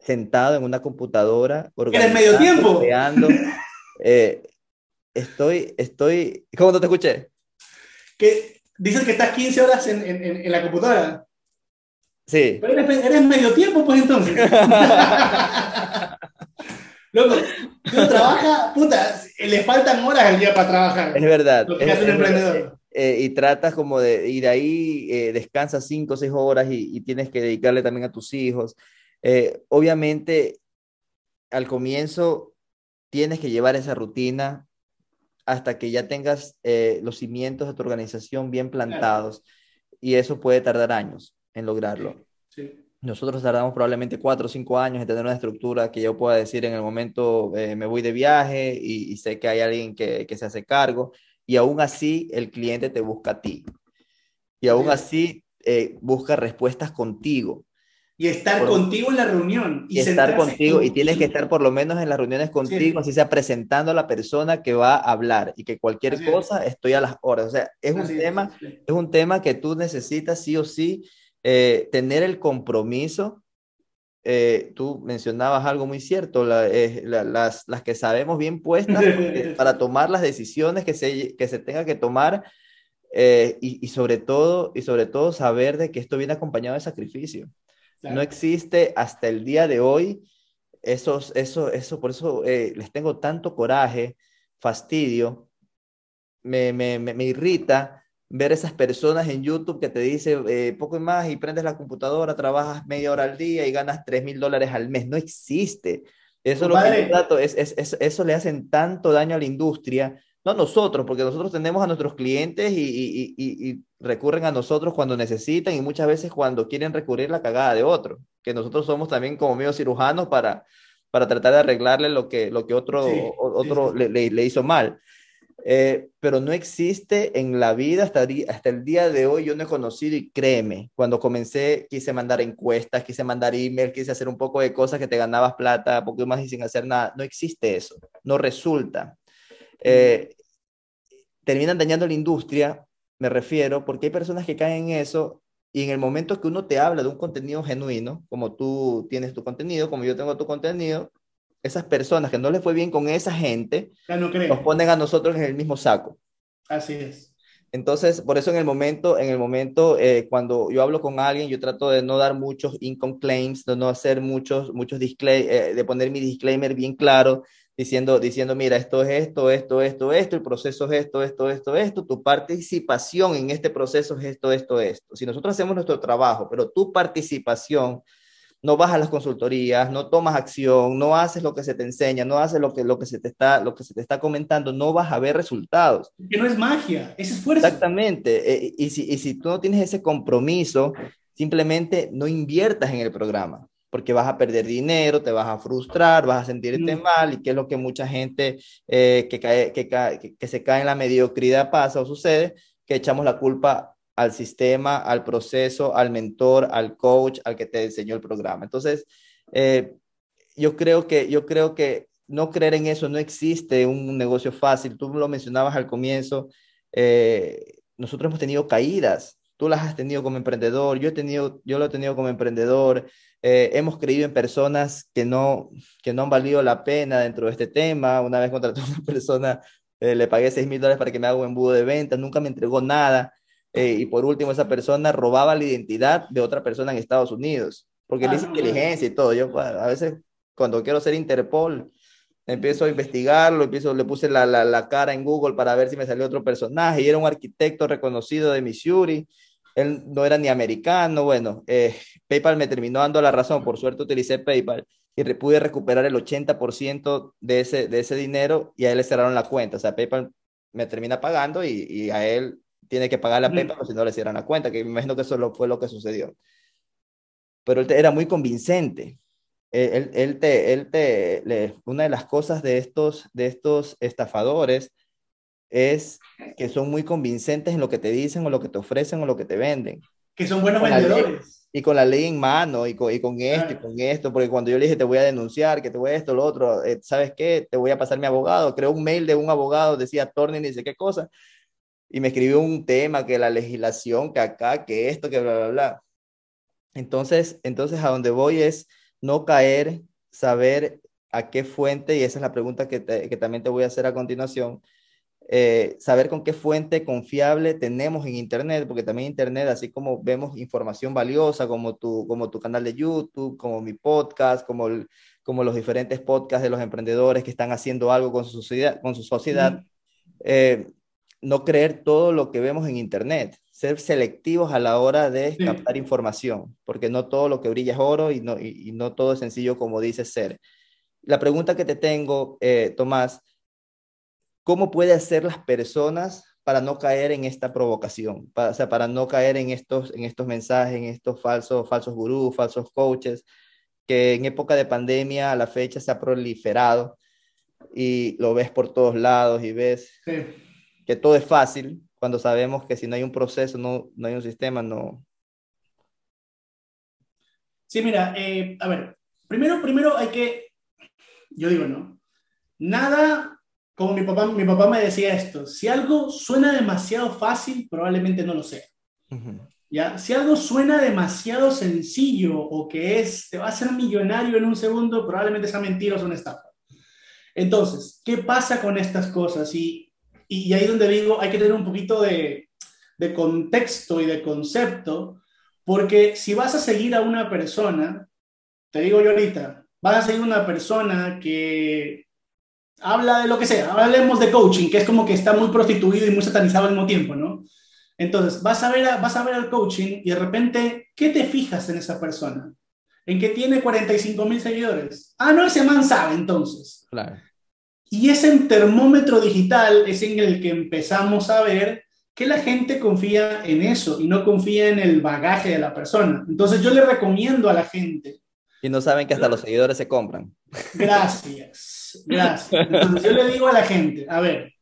sentado en una computadora. ¿Eres medio tiempo? Creando, eh, estoy, estoy, ¿cómo no te escuché? Que dices que estás 15 horas en, en, en la computadora. Sí. Pero eres, medio tiempo, pues entonces. Loco, tú trabajas, puta, le faltan horas al día para trabajar. Es verdad. Lo que hace un emprendedor. Eh, y tratas como de ir ahí, eh, descansas 5 o 6 horas y, y, tienes que dedicarle también a tus hijos. Eh, obviamente, al comienzo tienes que llevar esa rutina hasta que ya tengas eh, los cimientos de tu organización bien plantados. Y eso puede tardar años en lograrlo. Nosotros tardamos probablemente cuatro o cinco años en tener una estructura que yo pueda decir en el momento eh, me voy de viaje y, sé que hay alguien que, que, se hace cargo. Y aún así el cliente te busca a ti. Y aún así eh, busca respuestas contigo y estar contigo en la reunión. Y, estar contigo, y tienes que estar por lo menos en las reuniones contigo, así sea presentando a la persona que va a hablar y que cualquier cosa estoy a las horas. O sea, es un, tema, es, un tema que tú necesitas sí o sí eh, tener el compromiso. Eh, tú mencionabas algo muy cierto, eh, las, las, que sabemos bien puestas para tomar las decisiones que se, que se tenga que tomar y, y, sobre todo, y sobre todo saber de que esto viene acompañado de sacrificio. No existe hasta el día de hoy. Eso, eso, eso, por eso eh, les tengo tanto coraje, fastidio, me, me, me, irrita ver esas personas en YouTube que te dicen eh, poco más y prendes la computadora, trabajas media hora al día y ganas 3 mil dólares al mes. No existe. Eso, lo que trato, es, es, es, eso le hacen tanto daño a la industria no nosotros, porque nosotros tenemos a nuestros clientes y, recurren a nosotros cuando necesitan y muchas veces cuando quieren recurrir la cagada de otro, que nosotros somos también como medio cirujanos para, para tratar de arreglarle lo que, lo que otro, otro Le, le, hizo mal. Eh, pero no existe en la vida hasta, hasta el día de hoy, yo no he conocido y créeme, cuando comencé quise mandar encuestas, quise mandar email, quise hacer un poco de cosas que te ganabas plata, poco más y sin hacer nada, no existe eso, no resulta. Eh, terminan dañando la industria, me refiero, porque hay personas que caen en eso y en el momento que uno te habla de un contenido genuino, como tú tienes tu contenido, como yo tengo tu contenido, esas personas que no les fue bien con esa gente, nos ponen a nosotros en el mismo saco. Así es. Entonces, por eso en el momento, en el momento eh, cuando yo hablo con alguien, yo trato de no dar muchos income claims, de no hacer muchos, muchos disclay, eh, de poner mi disclaimer bien claro, diciendo, diciendo, mira, esto es esto, esto, esto, esto, el proceso es esto, esto, esto, esto, tu participación en este proceso es esto, esto, esto. Si nosotros hacemos nuestro trabajo, pero tu participación no vas a las consultorías, no tomas acción, no haces lo que se te enseña, no haces lo que, lo que, se, te está, lo que se te está comentando, no vas a ver resultados. Que no es magia, es esfuerzo. Exactamente. Eh, y, si, y si tú no tienes ese compromiso, simplemente no inviertas en el programa, porque vas a perder dinero, te vas a frustrar, vas a sentirte mm. mal, y que es lo que mucha gente eh, que, cae, que, que, que se cae en la mediocridad pasa o sucede, que echamos la culpa al sistema, al proceso, al mentor, al coach, al que te enseñó el programa. Entonces, eh, yo, creo que, yo creo que no creer en eso, no existe un negocio fácil. Tú lo mencionabas al comienzo, eh, nosotros hemos tenido caídas, tú las has tenido como emprendedor, yo, he tenido, yo lo he tenido como emprendedor, eh, hemos creído en personas que no, que no han valido la pena dentro de este tema. Una vez contraté a una persona, le pagué 6 mil dólares para que me haga un embudo de venta, nunca me entregó nada. Eh, y por último, esa persona robaba la identidad de otra persona en Estados Unidos, porque él hizo ah, inteligencia y todo. Yo a veces, cuando quiero ser Interpol, empiezo a investigarlo, empiezo, le puse la, la, la, cara en Google para ver si me salió otro personaje, y era un arquitecto reconocido de Missouri, él no era ni americano, bueno, eh, PayPal me terminó dando la razón, por suerte utilicé PayPal y pude recuperar el 80% de ese, de ese dinero y a él le cerraron la cuenta, o sea, PayPal me termina pagando y, y a él tiene que pagar la PayPal si no le cierran la cuenta, que me imagino que eso fue lo que sucedió. Pero él era muy convincente. Él, él te, él te, una de las cosas de estos, de estos estafadores es que son muy convincentes en lo que te dicen o lo que te ofrecen o lo que te venden. Que son buenos vendedores. y con la ley en mano y con, y con esto y con esto, porque cuando yo le dije te voy a denunciar, que te voy a esto, lo otro, eh, ¿sabes qué? Te voy a pasar mi abogado. Creo un mail de un abogado, decía Torni, dice qué cosa y me escribió un tema, que la legislación, que acá, que esto, que bla, bla, bla. Entonces, entonces a donde voy es no caer, saber a qué fuente, y esa es la pregunta que, que también te voy a hacer a continuación, eh, saber con qué fuente confiable tenemos en Internet, porque también Internet, así como vemos información valiosa, como tu, como tu canal de YouTube, como mi podcast, como, como los diferentes podcasts de los emprendedores que están haciendo algo con su sociedad, con su sociedad eh, no creer todo lo que vemos en Internet, ser selectivos a la hora de captar información, porque no todo lo que brilla es oro y no, y, no todo es sencillo como dice ser. La pregunta que te tengo, eh, Tomás, ¿cómo puede hacer las personas para no caer en esta provocación? Para, o sea, para no caer en estos, en estos mensajes, en estos falsos, falsos gurús, falsos coaches, que en época de pandemia a la fecha se ha proliferado y lo ves por todos lados y ves que todo es fácil cuando sabemos que si no hay un proceso, no, no hay un sistema, no. Sí, mira, eh, a ver, primero, primero hay que, yo digo, no, nada, como mi papá, mi papá me decía esto, si algo suena demasiado fácil, probablemente no lo sea. ¿Ya? Si algo suena demasiado sencillo o que es, te va a hacer millonario en un segundo, probablemente sea mentira o es una estafa. Entonces, ¿qué pasa con estas cosas? Y y ahí donde digo, hay que tener un poquito de, de contexto y de concepto, porque si vas a seguir a una persona, te digo yo ahorita, vas a seguir una persona que habla de lo que sea, hablemos de coaching, que es como que está muy prostituido y muy satanizado al mismo tiempo, ¿no? Entonces, vas a ver, vas a ver al coaching y de repente, ¿qué te fijas en esa persona? En que tiene 45 mil seguidores. Ah, no, ese man sabe entonces. Claro. Y ese termómetro digital es en el que empezamos a ver que la gente confía en eso y no confía en el bagaje de la persona. Entonces yo le recomiendo a la gente. Y no saben que hasta los seguidores se compran. Gracias, gracias. Yo le digo a la gente, a ver,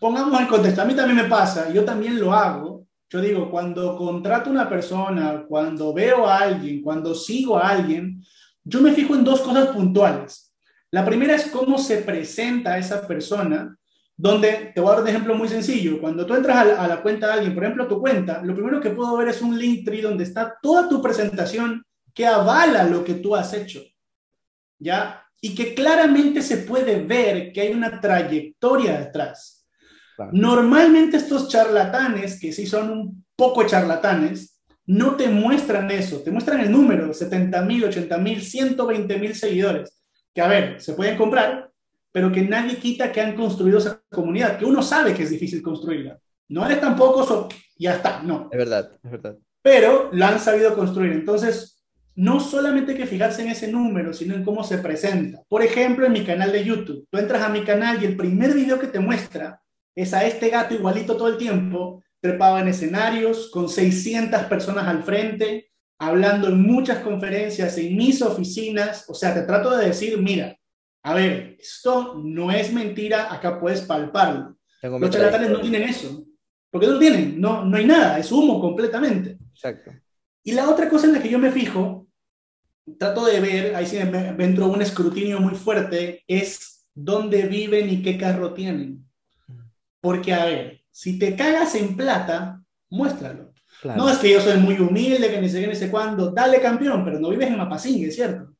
pongamos en contexto, a mí también me pasa, yo también lo hago. Yo digo, cuando contrato a una persona, cuando veo a alguien, cuando sigo a alguien, yo me fijo en dos cosas puntuales. La primera es cómo se presenta esa persona, donde te voy a dar un ejemplo muy sencillo. Cuando tú entras a la, cuenta de alguien, por ejemplo, tu cuenta, lo primero que puedo ver es un link tree donde está toda tu presentación que avala lo que tú has hecho. ¿Ya? Y que claramente se puede ver que hay una trayectoria detrás. Normalmente estos charlatanes, que sí son un poco charlatanes, no te muestran eso, te muestran el número, 70 mil, 80 mil, 120 mil seguidores que, a ver, se pueden comprar, pero que nadie quita que han construido esa comunidad, que uno sabe que es difícil construirla. No eres tampoco, so, ya está, no. Es verdad, es verdad. Pero la han sabido construir. Entonces, no solamente hay que fijarse en ese número, sino en cómo se presenta. Por ejemplo, en mi canal de YouTube, tú entras a mi canal y el primer video que te muestra es a este gato igualito todo el tiempo, trepado en escenarios, con 600 personas al frente, hablando en muchas conferencias, en mis oficinas. O sea, te trato de decir, mira, a ver, esto no es mentira, acá puedes palparlo. Los charlatanes no tienen eso. ¿Por qué no lo tienen? No, no hay nada, es humo completamente. Exacto. Y la otra cosa en la que yo me fijo trato de ver, ahí sí me, entró un escrutinio muy fuerte, es dónde viven y qué carro tienen. Porque, a ver, si te cagas en plata, muéstralo. No es que yo soy muy humilde, que ni sé qué, ni sé cuándo. Dale campeón, pero no vives en Mapasingue, ¿cierto?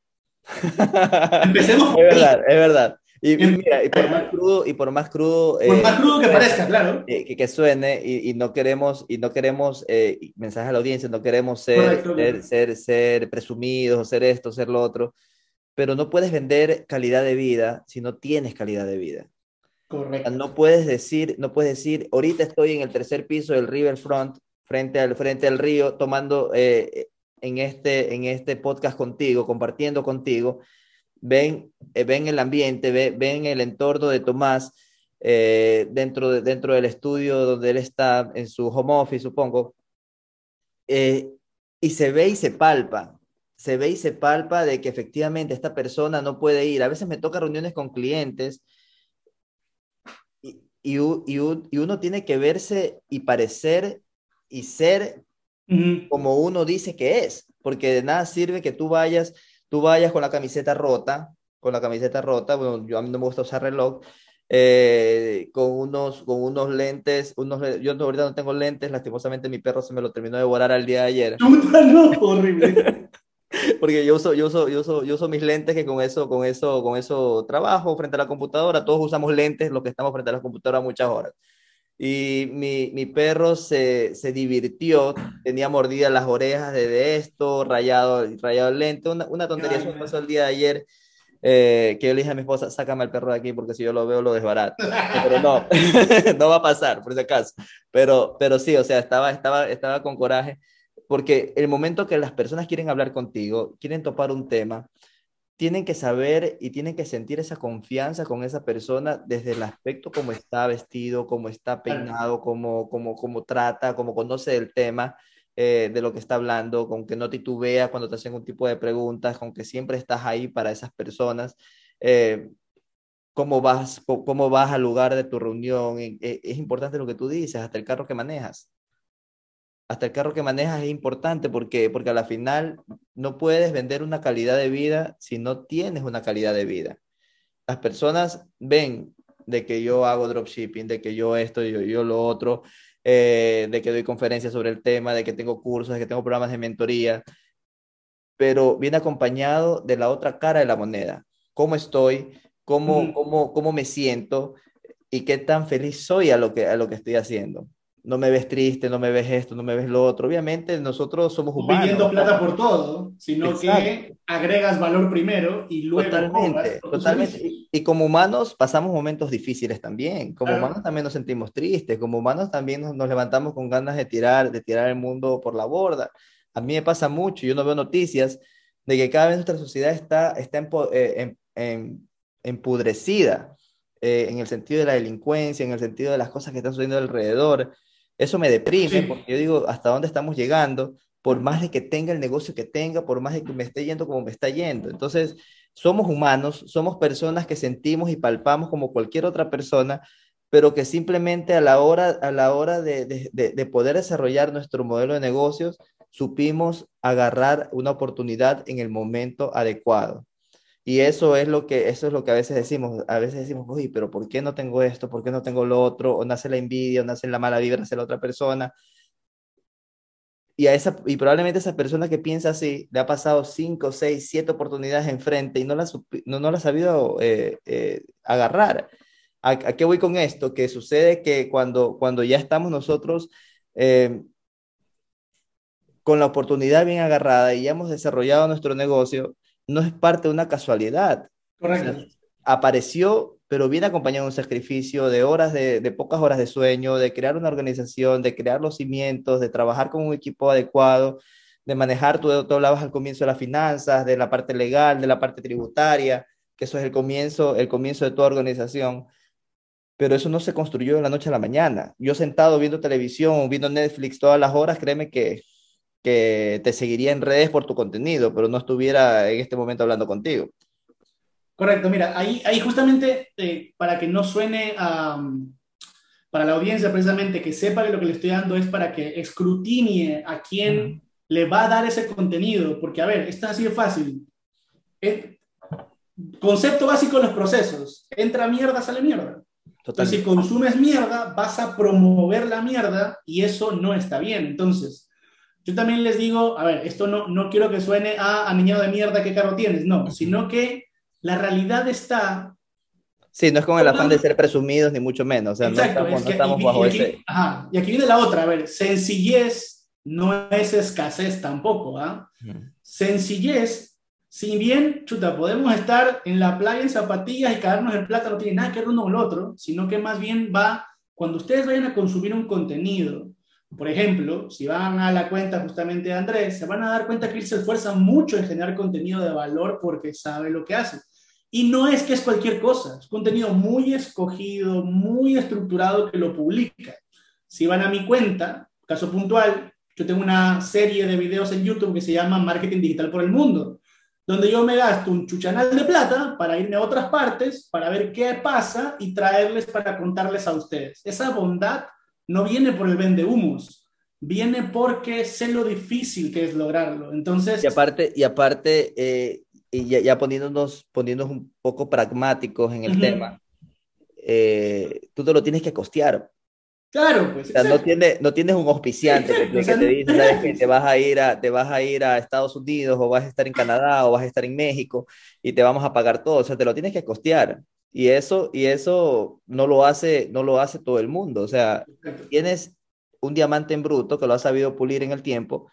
Empecemos. es verdad, es verdad. Y, mira, y por más crudo, y por más crudo, por más crudo que eh, parezca, claro, que, que, suene y, y, no queremos y no queremos eh, mensaje a la audiencia, no queremos ser, ser, ser, ser, presumidos, ser esto, ser lo otro, pero no puedes vender calidad de vida si no tienes calidad de vida. Correcto. No puedes decir, no puedes decir, ahorita estoy en el tercer piso del Riverfront, frente al frente al río, tomando eh, en este en este podcast contigo, compartiendo contigo ven, eh, ven el ambiente, ven, el entorno de Tomás eh, dentro, de, dentro del estudio donde él está, en su home office, supongo, eh, y se ve y se palpa, se ve y se palpa de que efectivamente esta persona no puede ir. A veces me toca reuniones con clientes y, y, y, uno tiene que verse y parecer y ser como uno dice que es, porque de nada sirve que tú vayas tú vayas con la camiseta rota, con la camiseta rota, bueno, yo a mí no me gusta usar reloj, eh, con, unos, con unos lentes, unos, yo ahorita no tengo lentes, lastimosamente mi perro se me lo terminó de devorar al día de ayer. no, horrible. Porque yo uso, yo, uso, yo, uso, yo uso mis lentes que con eso, con, eso, con eso trabajo frente a la computadora, todos usamos lentes, los que estamos frente a la computadora muchas horas y mi, mi perro se, se, divirtió, tenía mordidas las orejas de, esto, rayado, rayado lento, una, una tontería que pasó el día de ayer, eh, que yo le dije a mi esposa, sácame al perro de aquí porque si yo lo veo lo desbarato, pero no, no va a pasar, por si acaso, pero, pero sí, o sea, estaba, estaba, estaba con coraje, porque el momento que las personas quieren hablar contigo, quieren topar un tema, tienen que saber y tienen que sentir esa confianza con esa persona desde el aspecto como está vestido, cómo está peinado, cómo, cómo, cómo trata, cómo conoce el tema eh, de lo que está hablando, con que no titubea cuando te hacen un tipo de preguntas, con que siempre estás ahí para esas personas. Eh, cómo vas, cómo vas al lugar de tu reunión. Eh, es importante lo que tú dices, hasta el carro que manejas hasta el carro que manejas es importante porque, porque a la final no puedes vender una calidad de vida si no tienes una calidad de vida. Las personas ven de que yo hago dropshipping, de que yo esto, yo, yo lo otro, eh, de que doy conferencias sobre el tema, de que tengo cursos, de que tengo programas de mentoría, pero viene acompañado de la otra cara de la moneda. ¿Cómo estoy? ¿Cómo, cómo, cómo me siento? ¿Y qué tan feliz soy a lo que, a lo que estoy haciendo? No me ves triste, no me ves esto, no me ves lo otro. Obviamente nosotros somos humanos. Pidiendo plata por todo, sino que agregas valor primero y luego... Totalmente, totalmente. Y, como humanos pasamos momentos difíciles también. Como humanos también nos sentimos tristes, como humanos también nos, levantamos con ganas de tirar, de tirar el mundo por la borda. A mí me pasa mucho, yo no veo noticias de que cada vez nuestra sociedad está, está eh, empudrecida. Eh, en el sentido de la delincuencia, en el sentido de las cosas que están sucediendo alrededor. Eso me deprime porque yo digo, ¿hasta dónde estamos llegando? Por más de que tenga el negocio que tenga, por más de que me esté yendo como me está yendo. Entonces, somos humanos, somos personas que sentimos y palpamos como cualquier otra persona, pero que simplemente a la hora, a la hora de, de, de poder desarrollar nuestro modelo de negocios, supimos agarrar una oportunidad en el momento adecuado. Y eso es lo que, eso es lo que a veces decimos, a veces decimos, uy, pero ¿por qué no tengo esto? ¿Por qué no tengo lo otro? O nace la envidia, o nace la mala vibra hacia la otra persona. Y, a esa, y probablemente esa persona que piensa así, le ha pasado cinco, seis, siete oportunidades enfrente y no la, no, no la ha sabido eh, eh, agarrar. ¿A, qué voy con esto? Que sucede que cuando, cuando ya estamos nosotros eh, con la oportunidad bien agarrada y ya hemos desarrollado nuestro negocio, no es parte de una casualidad. Correcto. apareció, pero viene acompañado de un sacrificio de horas, de, pocas horas de sueño, de crear una organización, de crear los cimientos, de trabajar con un equipo adecuado, de manejar, tú, tú hablabas al comienzo de las finanzas, de la parte legal, de la parte tributaria, que eso es el comienzo, el comienzo de tu organización, pero eso no se construyó de la noche a la mañana. Yo sentado viendo televisión, viendo Netflix todas las horas, créeme que, que te seguiría en redes por tu contenido, pero no estuviera en este momento hablando contigo. Correcto, mira, ahí, ahí justamente eh, para que no suene a, para la audiencia precisamente, que sepa que lo que le estoy dando es para que escrutinie a quién le va a dar ese contenido, porque a ver, esto es así de fácil. Eh, concepto básico de los procesos. Entra mierda, sale mierda. Entonces, si consumes mierda, vas a promover la mierda y eso no está bien. Entonces, yo también les digo, a ver, esto no, no quiero que suene a, a niñado de mierda, ¿qué carro tienes? No, sino que la realidad está... Sí, no es con el afán de ser presumidos, ni mucho menos. O sea, Exacto, no estamos, bajo y aquí, ese... Ajá, y aquí viene la otra, a ver, sencillez no es escasez tampoco, ¿ah? Sencillez si bien, chuta, podemos estar en la playa en zapatillas y caernos en plata, no tiene nada que ver uno con el otro, sino que más bien va, cuando ustedes vayan a consumir un contenido, por ejemplo, si van a la cuenta justamente de Andrés, se van a dar cuenta que él se esfuerza mucho en generar contenido de valor porque sabe lo que hace. Y no es que es cualquier cosa, es contenido muy escogido, muy estructurado que lo publica. Si van a mi cuenta, caso puntual, yo tengo una serie de videos en YouTube que se llama Marketing Digital por el Mundo donde yo me gasto un chuchanal de plata para irme a otras partes, para ver qué pasa y traerles para contarles a ustedes. Esa bondad no viene por el vende humos, viene porque sé lo difícil que es lograrlo. Entonces... Y aparte, y aparte eh, y ya, poniéndonos, poniéndonos un poco pragmáticos en el tema, eh, tú te lo tienes que costear. Claro, pues. O sea, no, tiene, no tienes un auspiciante que, te dice, ¿sabes que te vas, a ir a, te vas a ir a Estados Unidos o vas a estar en Canadá o vas a estar en México y te vamos a pagar todo. O sea, te lo tienes que costear. Y eso, y eso no, lo hace, no lo hace todo el mundo. O sea, tienes un diamante en bruto que lo has sabido pulir en el tiempo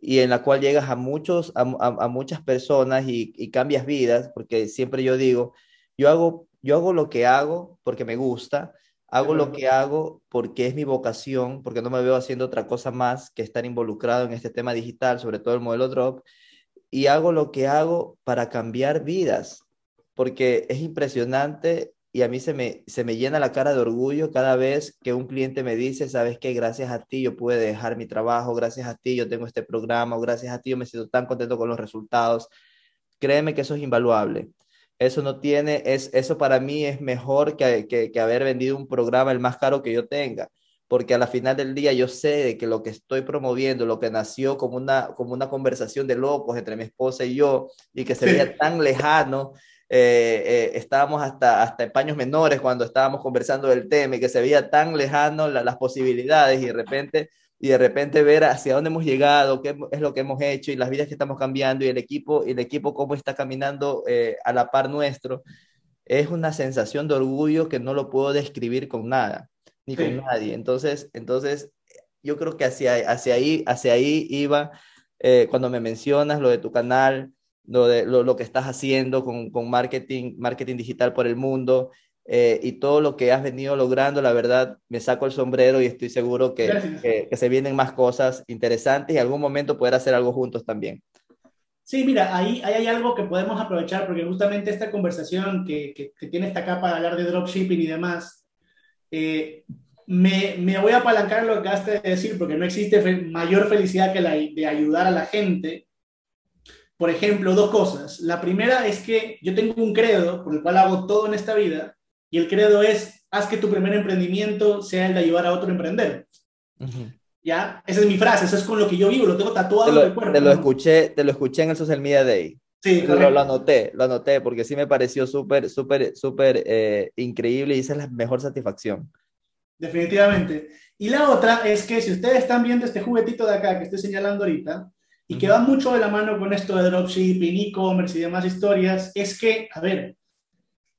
y en la cual llegas a, muchos, a, a, muchas personas y, y, cambias vidas, porque siempre yo digo, yo hago, yo hago lo que hago porque me gusta Hago lo que hago porque es mi vocación, porque no me veo haciendo otra cosa más que estar involucrado en este tema digital, sobre todo el modelo Drop, y hago lo que hago para cambiar vidas, porque es impresionante y a mí se me, se me llena la cara de orgullo cada vez que un cliente me dice, sabes que gracias a ti yo pude dejar mi trabajo, gracias a ti yo tengo este programa, gracias a ti yo me siento tan contento con los resultados. Créeme que eso es invaluable. Eso no tiene, es, eso para mí es mejor que, que, haber vendido un programa el más caro que yo tenga, porque a la final del día yo sé de que lo que estoy promoviendo, lo que nació como una, como una conversación de locos entre mi esposa y yo, y que se veía tan lejano, eh, eh, estábamos hasta, hasta en paños menores cuando estábamos conversando del tema y que se veía tan lejano las posibilidades y de repente y de repente ver hacia dónde hemos llegado, qué es lo que hemos hecho y las vidas que estamos cambiando y el equipo, y el equipo cómo está caminando eh, a la par nuestro, es una sensación de orgullo que no lo puedo describir con nada, ni con nadie. Entonces, entonces, yo creo que hacia, hacia, ahí, hacia ahí iba eh, cuando me mencionas lo de tu canal, lo, de, lo, lo que estás haciendo con, con, marketing, marketing digital por el mundo, eh, y todo lo que has venido logrando, la verdad, me saco el sombrero y estoy seguro que, que, se vienen más cosas interesantes y algún momento poder hacer algo juntos también. Sí, mira, ahí, ahí hay algo que podemos aprovechar porque justamente esta conversación que, que, tiene esta capa de hablar de dropshipping y demás, eh, me, me, voy a apalancar lo que has de decir porque no existe mayor felicidad que la de ayudar a la gente. Por ejemplo, dos cosas. La primera es que yo tengo un credo por el cual hago todo en esta vida y el credo es, haz que tu primer emprendimiento sea el de ayudar a otro a emprender. ¿Ya? Esa es mi frase, eso es con lo que yo vivo, lo tengo tatuado te lo, en el cuerpo. Te lo, escuché, te lo escuché en el Social Media Day. Sí, lo, lo, anoté, lo anoté, porque sí me pareció súper, súper, súper eh, increíble y esa es la mejor satisfacción. Definitivamente. Y la otra es que si ustedes están viendo este juguetito de acá que estoy señalando ahorita, y que va mucho de la mano con esto de dropshipping, e-commerce y demás historias, es que, a ver,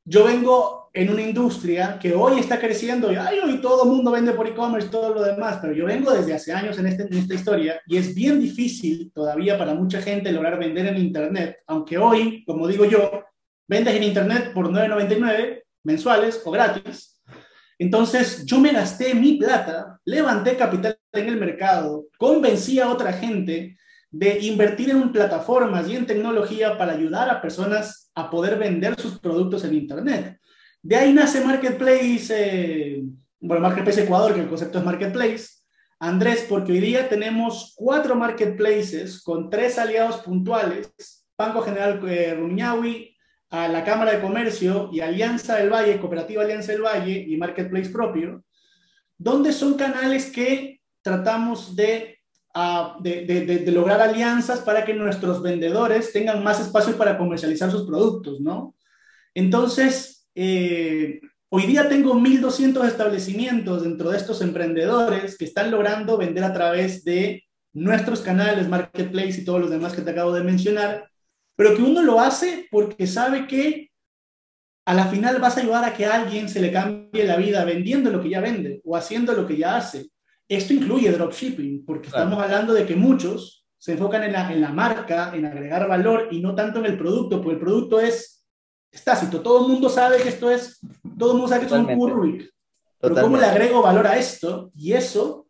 yo vengo en una industria que hoy está creciendo y ay, hoy todo el mundo vende por e-commerce, todo lo demás, pero yo vengo desde hace años en, este, en esta historia y es bien difícil todavía para mucha gente lograr vender en Internet, aunque hoy, como digo yo, vendes en Internet por 9,99 mensuales o gratis. Entonces yo me gasté mi plata, levanté capital en el mercado, convencí a otra gente de invertir en plataformas y en tecnología para ayudar a personas a poder vender sus productos en Internet. De ahí nace Marketplace, eh, bueno, Marketplace Ecuador, que el concepto es Marketplace. Andrés, porque hoy día tenemos cuatro marketplaces con tres aliados puntuales, Banco General eh, Rumiñahui, a la Cámara de Comercio y Alianza del Valle, Cooperativa Alianza del Valle y Marketplace propio, donde son canales que tratamos de, de, lograr alianzas para que nuestros vendedores tengan más espacio para comercializar sus productos, ¿no? Entonces, eh, hoy día tengo 1.200 establecimientos dentro de estos emprendedores que están logrando vender a través de nuestros canales, Marketplace y todos los demás que te acabo de mencionar, pero que uno lo hace porque sabe que a la final vas a ayudar a que a alguien se le cambie la vida vendiendo lo que ya vende o haciendo lo que ya hace. Esto incluye dropshipping, porque claro. estamos hablando de que muchos se enfocan en la, en la marca, en agregar valor y no tanto en el producto, porque el producto es, es tácito. Todo el mundo sabe que esto es, todo el mundo sabe que esto es un Rubik. Pero ¿cómo le agrego valor a esto? Y eso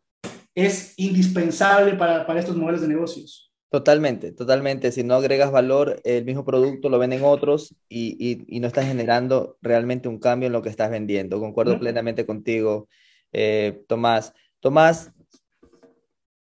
es indispensable para, para estos modelos de negocios. Totalmente, totalmente. Si no agregas valor, el mismo producto lo venden otros y, y, y no estás generando realmente un cambio en lo que estás vendiendo. Concuerdo uh -huh. plenamente contigo, eh, Tomás. Tomás,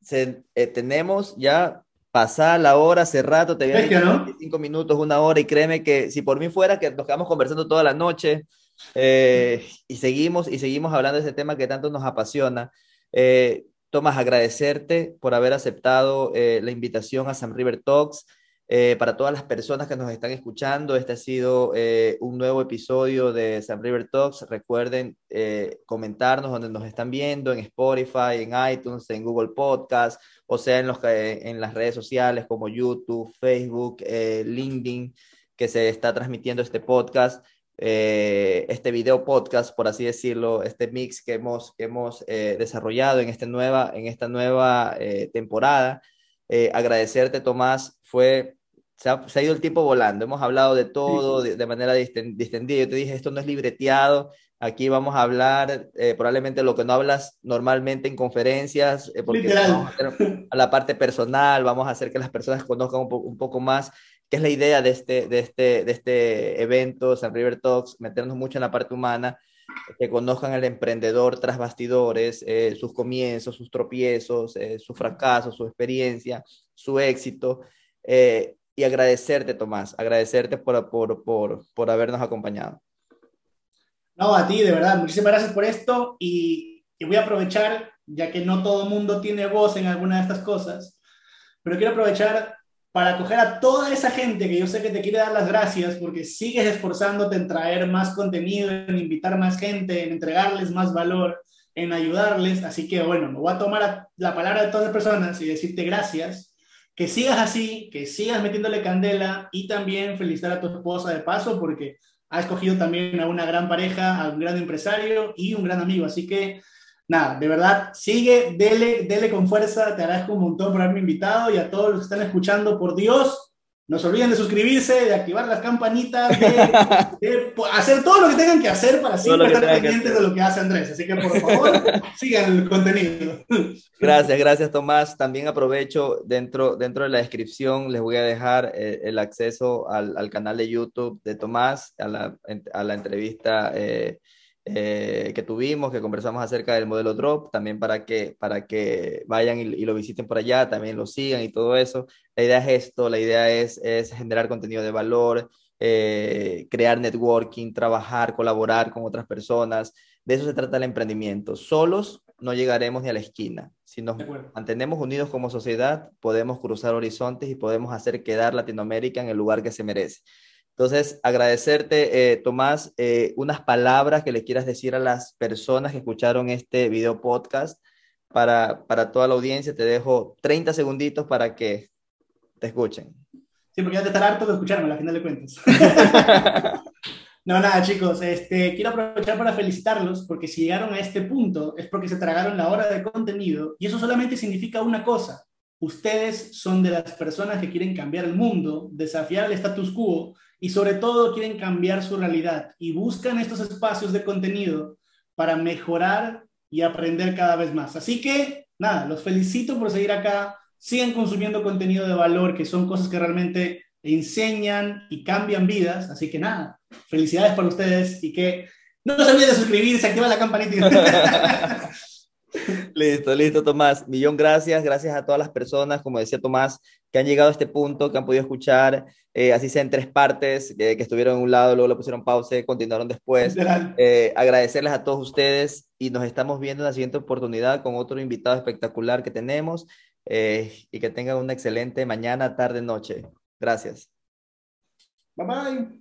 se, eh, tenemos ya pasada la hora hace rato, te había dicho ¿no? 25 minutos, una hora, y créeme que si por mí fuera que nos quedamos conversando toda la noche eh, y seguimos y seguimos hablando de ese tema que tanto nos apasiona. Eh, Tomás, agradecerte por haber aceptado la invitación a Sam River Talks. Eh, para todas las personas que nos están escuchando, este ha sido eh, un nuevo episodio de Sam River Talks. Recuerden eh, comentarnos donde nos están viendo, en Spotify, en iTunes, en Google Podcast, o sea, en, los, en las redes sociales como YouTube, Facebook, LinkedIn, que se está transmitiendo este podcast este video podcast, por así decirlo, este mix que hemos, que hemos desarrollado en, este nueva, en esta nueva temporada. Agradecerte, Tomás, fue, se ha, se ha, ido el tiempo volando, hemos hablado de todo sí. de, de, manera distendida. Yo te dije, esto no es libreteado, aquí vamos a hablar eh, probablemente lo que no hablas normalmente en conferencias, porque vamos a, a, la parte personal, vamos a hacer que las personas conozcan un, po un poco más que es la idea de este, de este, de este evento, San River Talks, meternos mucho en la parte humana, que conozcan al emprendedor tras bastidores, eh, sus comienzos, sus tropiezos, eh, su fracaso, su experiencia, su éxito. Eh, y agradecerte, Tomás, agradecerte por, por, por, por habernos acompañado. No, a ti, de verdad, muchísimas gracias por esto y, y voy a aprovechar, ya que no todo el mundo tiene voz en alguna de estas cosas, pero quiero aprovechar para acoger a toda esa gente que yo sé que te quiere dar las gracias porque sigues esforzándote en traer más contenido, en invitar más gente, en entregarles más valor, en ayudarles. Así que bueno, me voy a tomar la palabra de todas las personas y decirte gracias, que sigas así, que sigas metiéndole candela y también felicitar a tu esposa de paso porque ha escogido también a una gran pareja, a un gran empresario y un gran amigo. Así que nada, de verdad, sigue, dele, dele con fuerza, te agradezco un montón por haberme invitado y a todos los que están escuchando, por Dios, no se olviden de suscribirse, de activar las campanitas, de, de hacer todo lo que tengan que hacer para siempre estar pendientes de lo que hace Andrés. Así que por favor, sigan el contenido. Gracias, gracias Tomás. También aprovecho, dentro, dentro de la descripción les voy a dejar eh, el acceso al, al, canal de YouTube de Tomás, a la, a la entrevista. Eh, eh, que tuvimos, que conversamos acerca del modelo Drop, también para que, para que vayan y, y, lo visiten por allá, también lo sigan y todo eso. La idea es esto, la idea es, es generar contenido de valor, eh, crear networking, trabajar, colaborar con otras personas. De eso se trata el emprendimiento. Solos no llegaremos ni a la esquina. Si nos mantenemos unidos como sociedad, podemos cruzar horizontes y podemos hacer quedar Latinoamérica en el lugar que se merece. Entonces, agradecerte, eh, Tomás, eh, unas palabras que le quieras decir a las personas que escucharon este video podcast para, para toda la audiencia. Te dejo 30 segunditos para que te escuchen. Sí, porque ya te estará harto de escucharme, al final de cuentas. no, nada, chicos, este, quiero aprovechar para felicitarlos porque si llegaron a este punto es porque se tragaron la hora de contenido y eso solamente significa una cosa. Ustedes son de las personas que quieren cambiar el mundo, desafiar el status quo y sobre todo quieren cambiar su realidad y buscan estos espacios de contenido para mejorar y aprender cada vez más. Así que, nada, los felicito por seguir acá, sigan consumiendo contenido de valor, que son cosas que realmente enseñan y cambian vidas. Así que nada, felicidades para ustedes y que no se olviden de suscribirse, activar la campanita. listo, listo, Tomás. Millón gracias. Gracias a todas las personas, como decía Tomás, que han llegado a este punto, que han podido escuchar, eh, así sea en tres partes, eh, que estuvieron en un lado, luego lo pusieron pausa, continuaron después. Eh, agradecerles a todos ustedes y nos estamos viendo en la siguiente oportunidad con otro invitado espectacular que tenemos y que tengan una excelente mañana, tarde, noche. Gracias. Bye bye.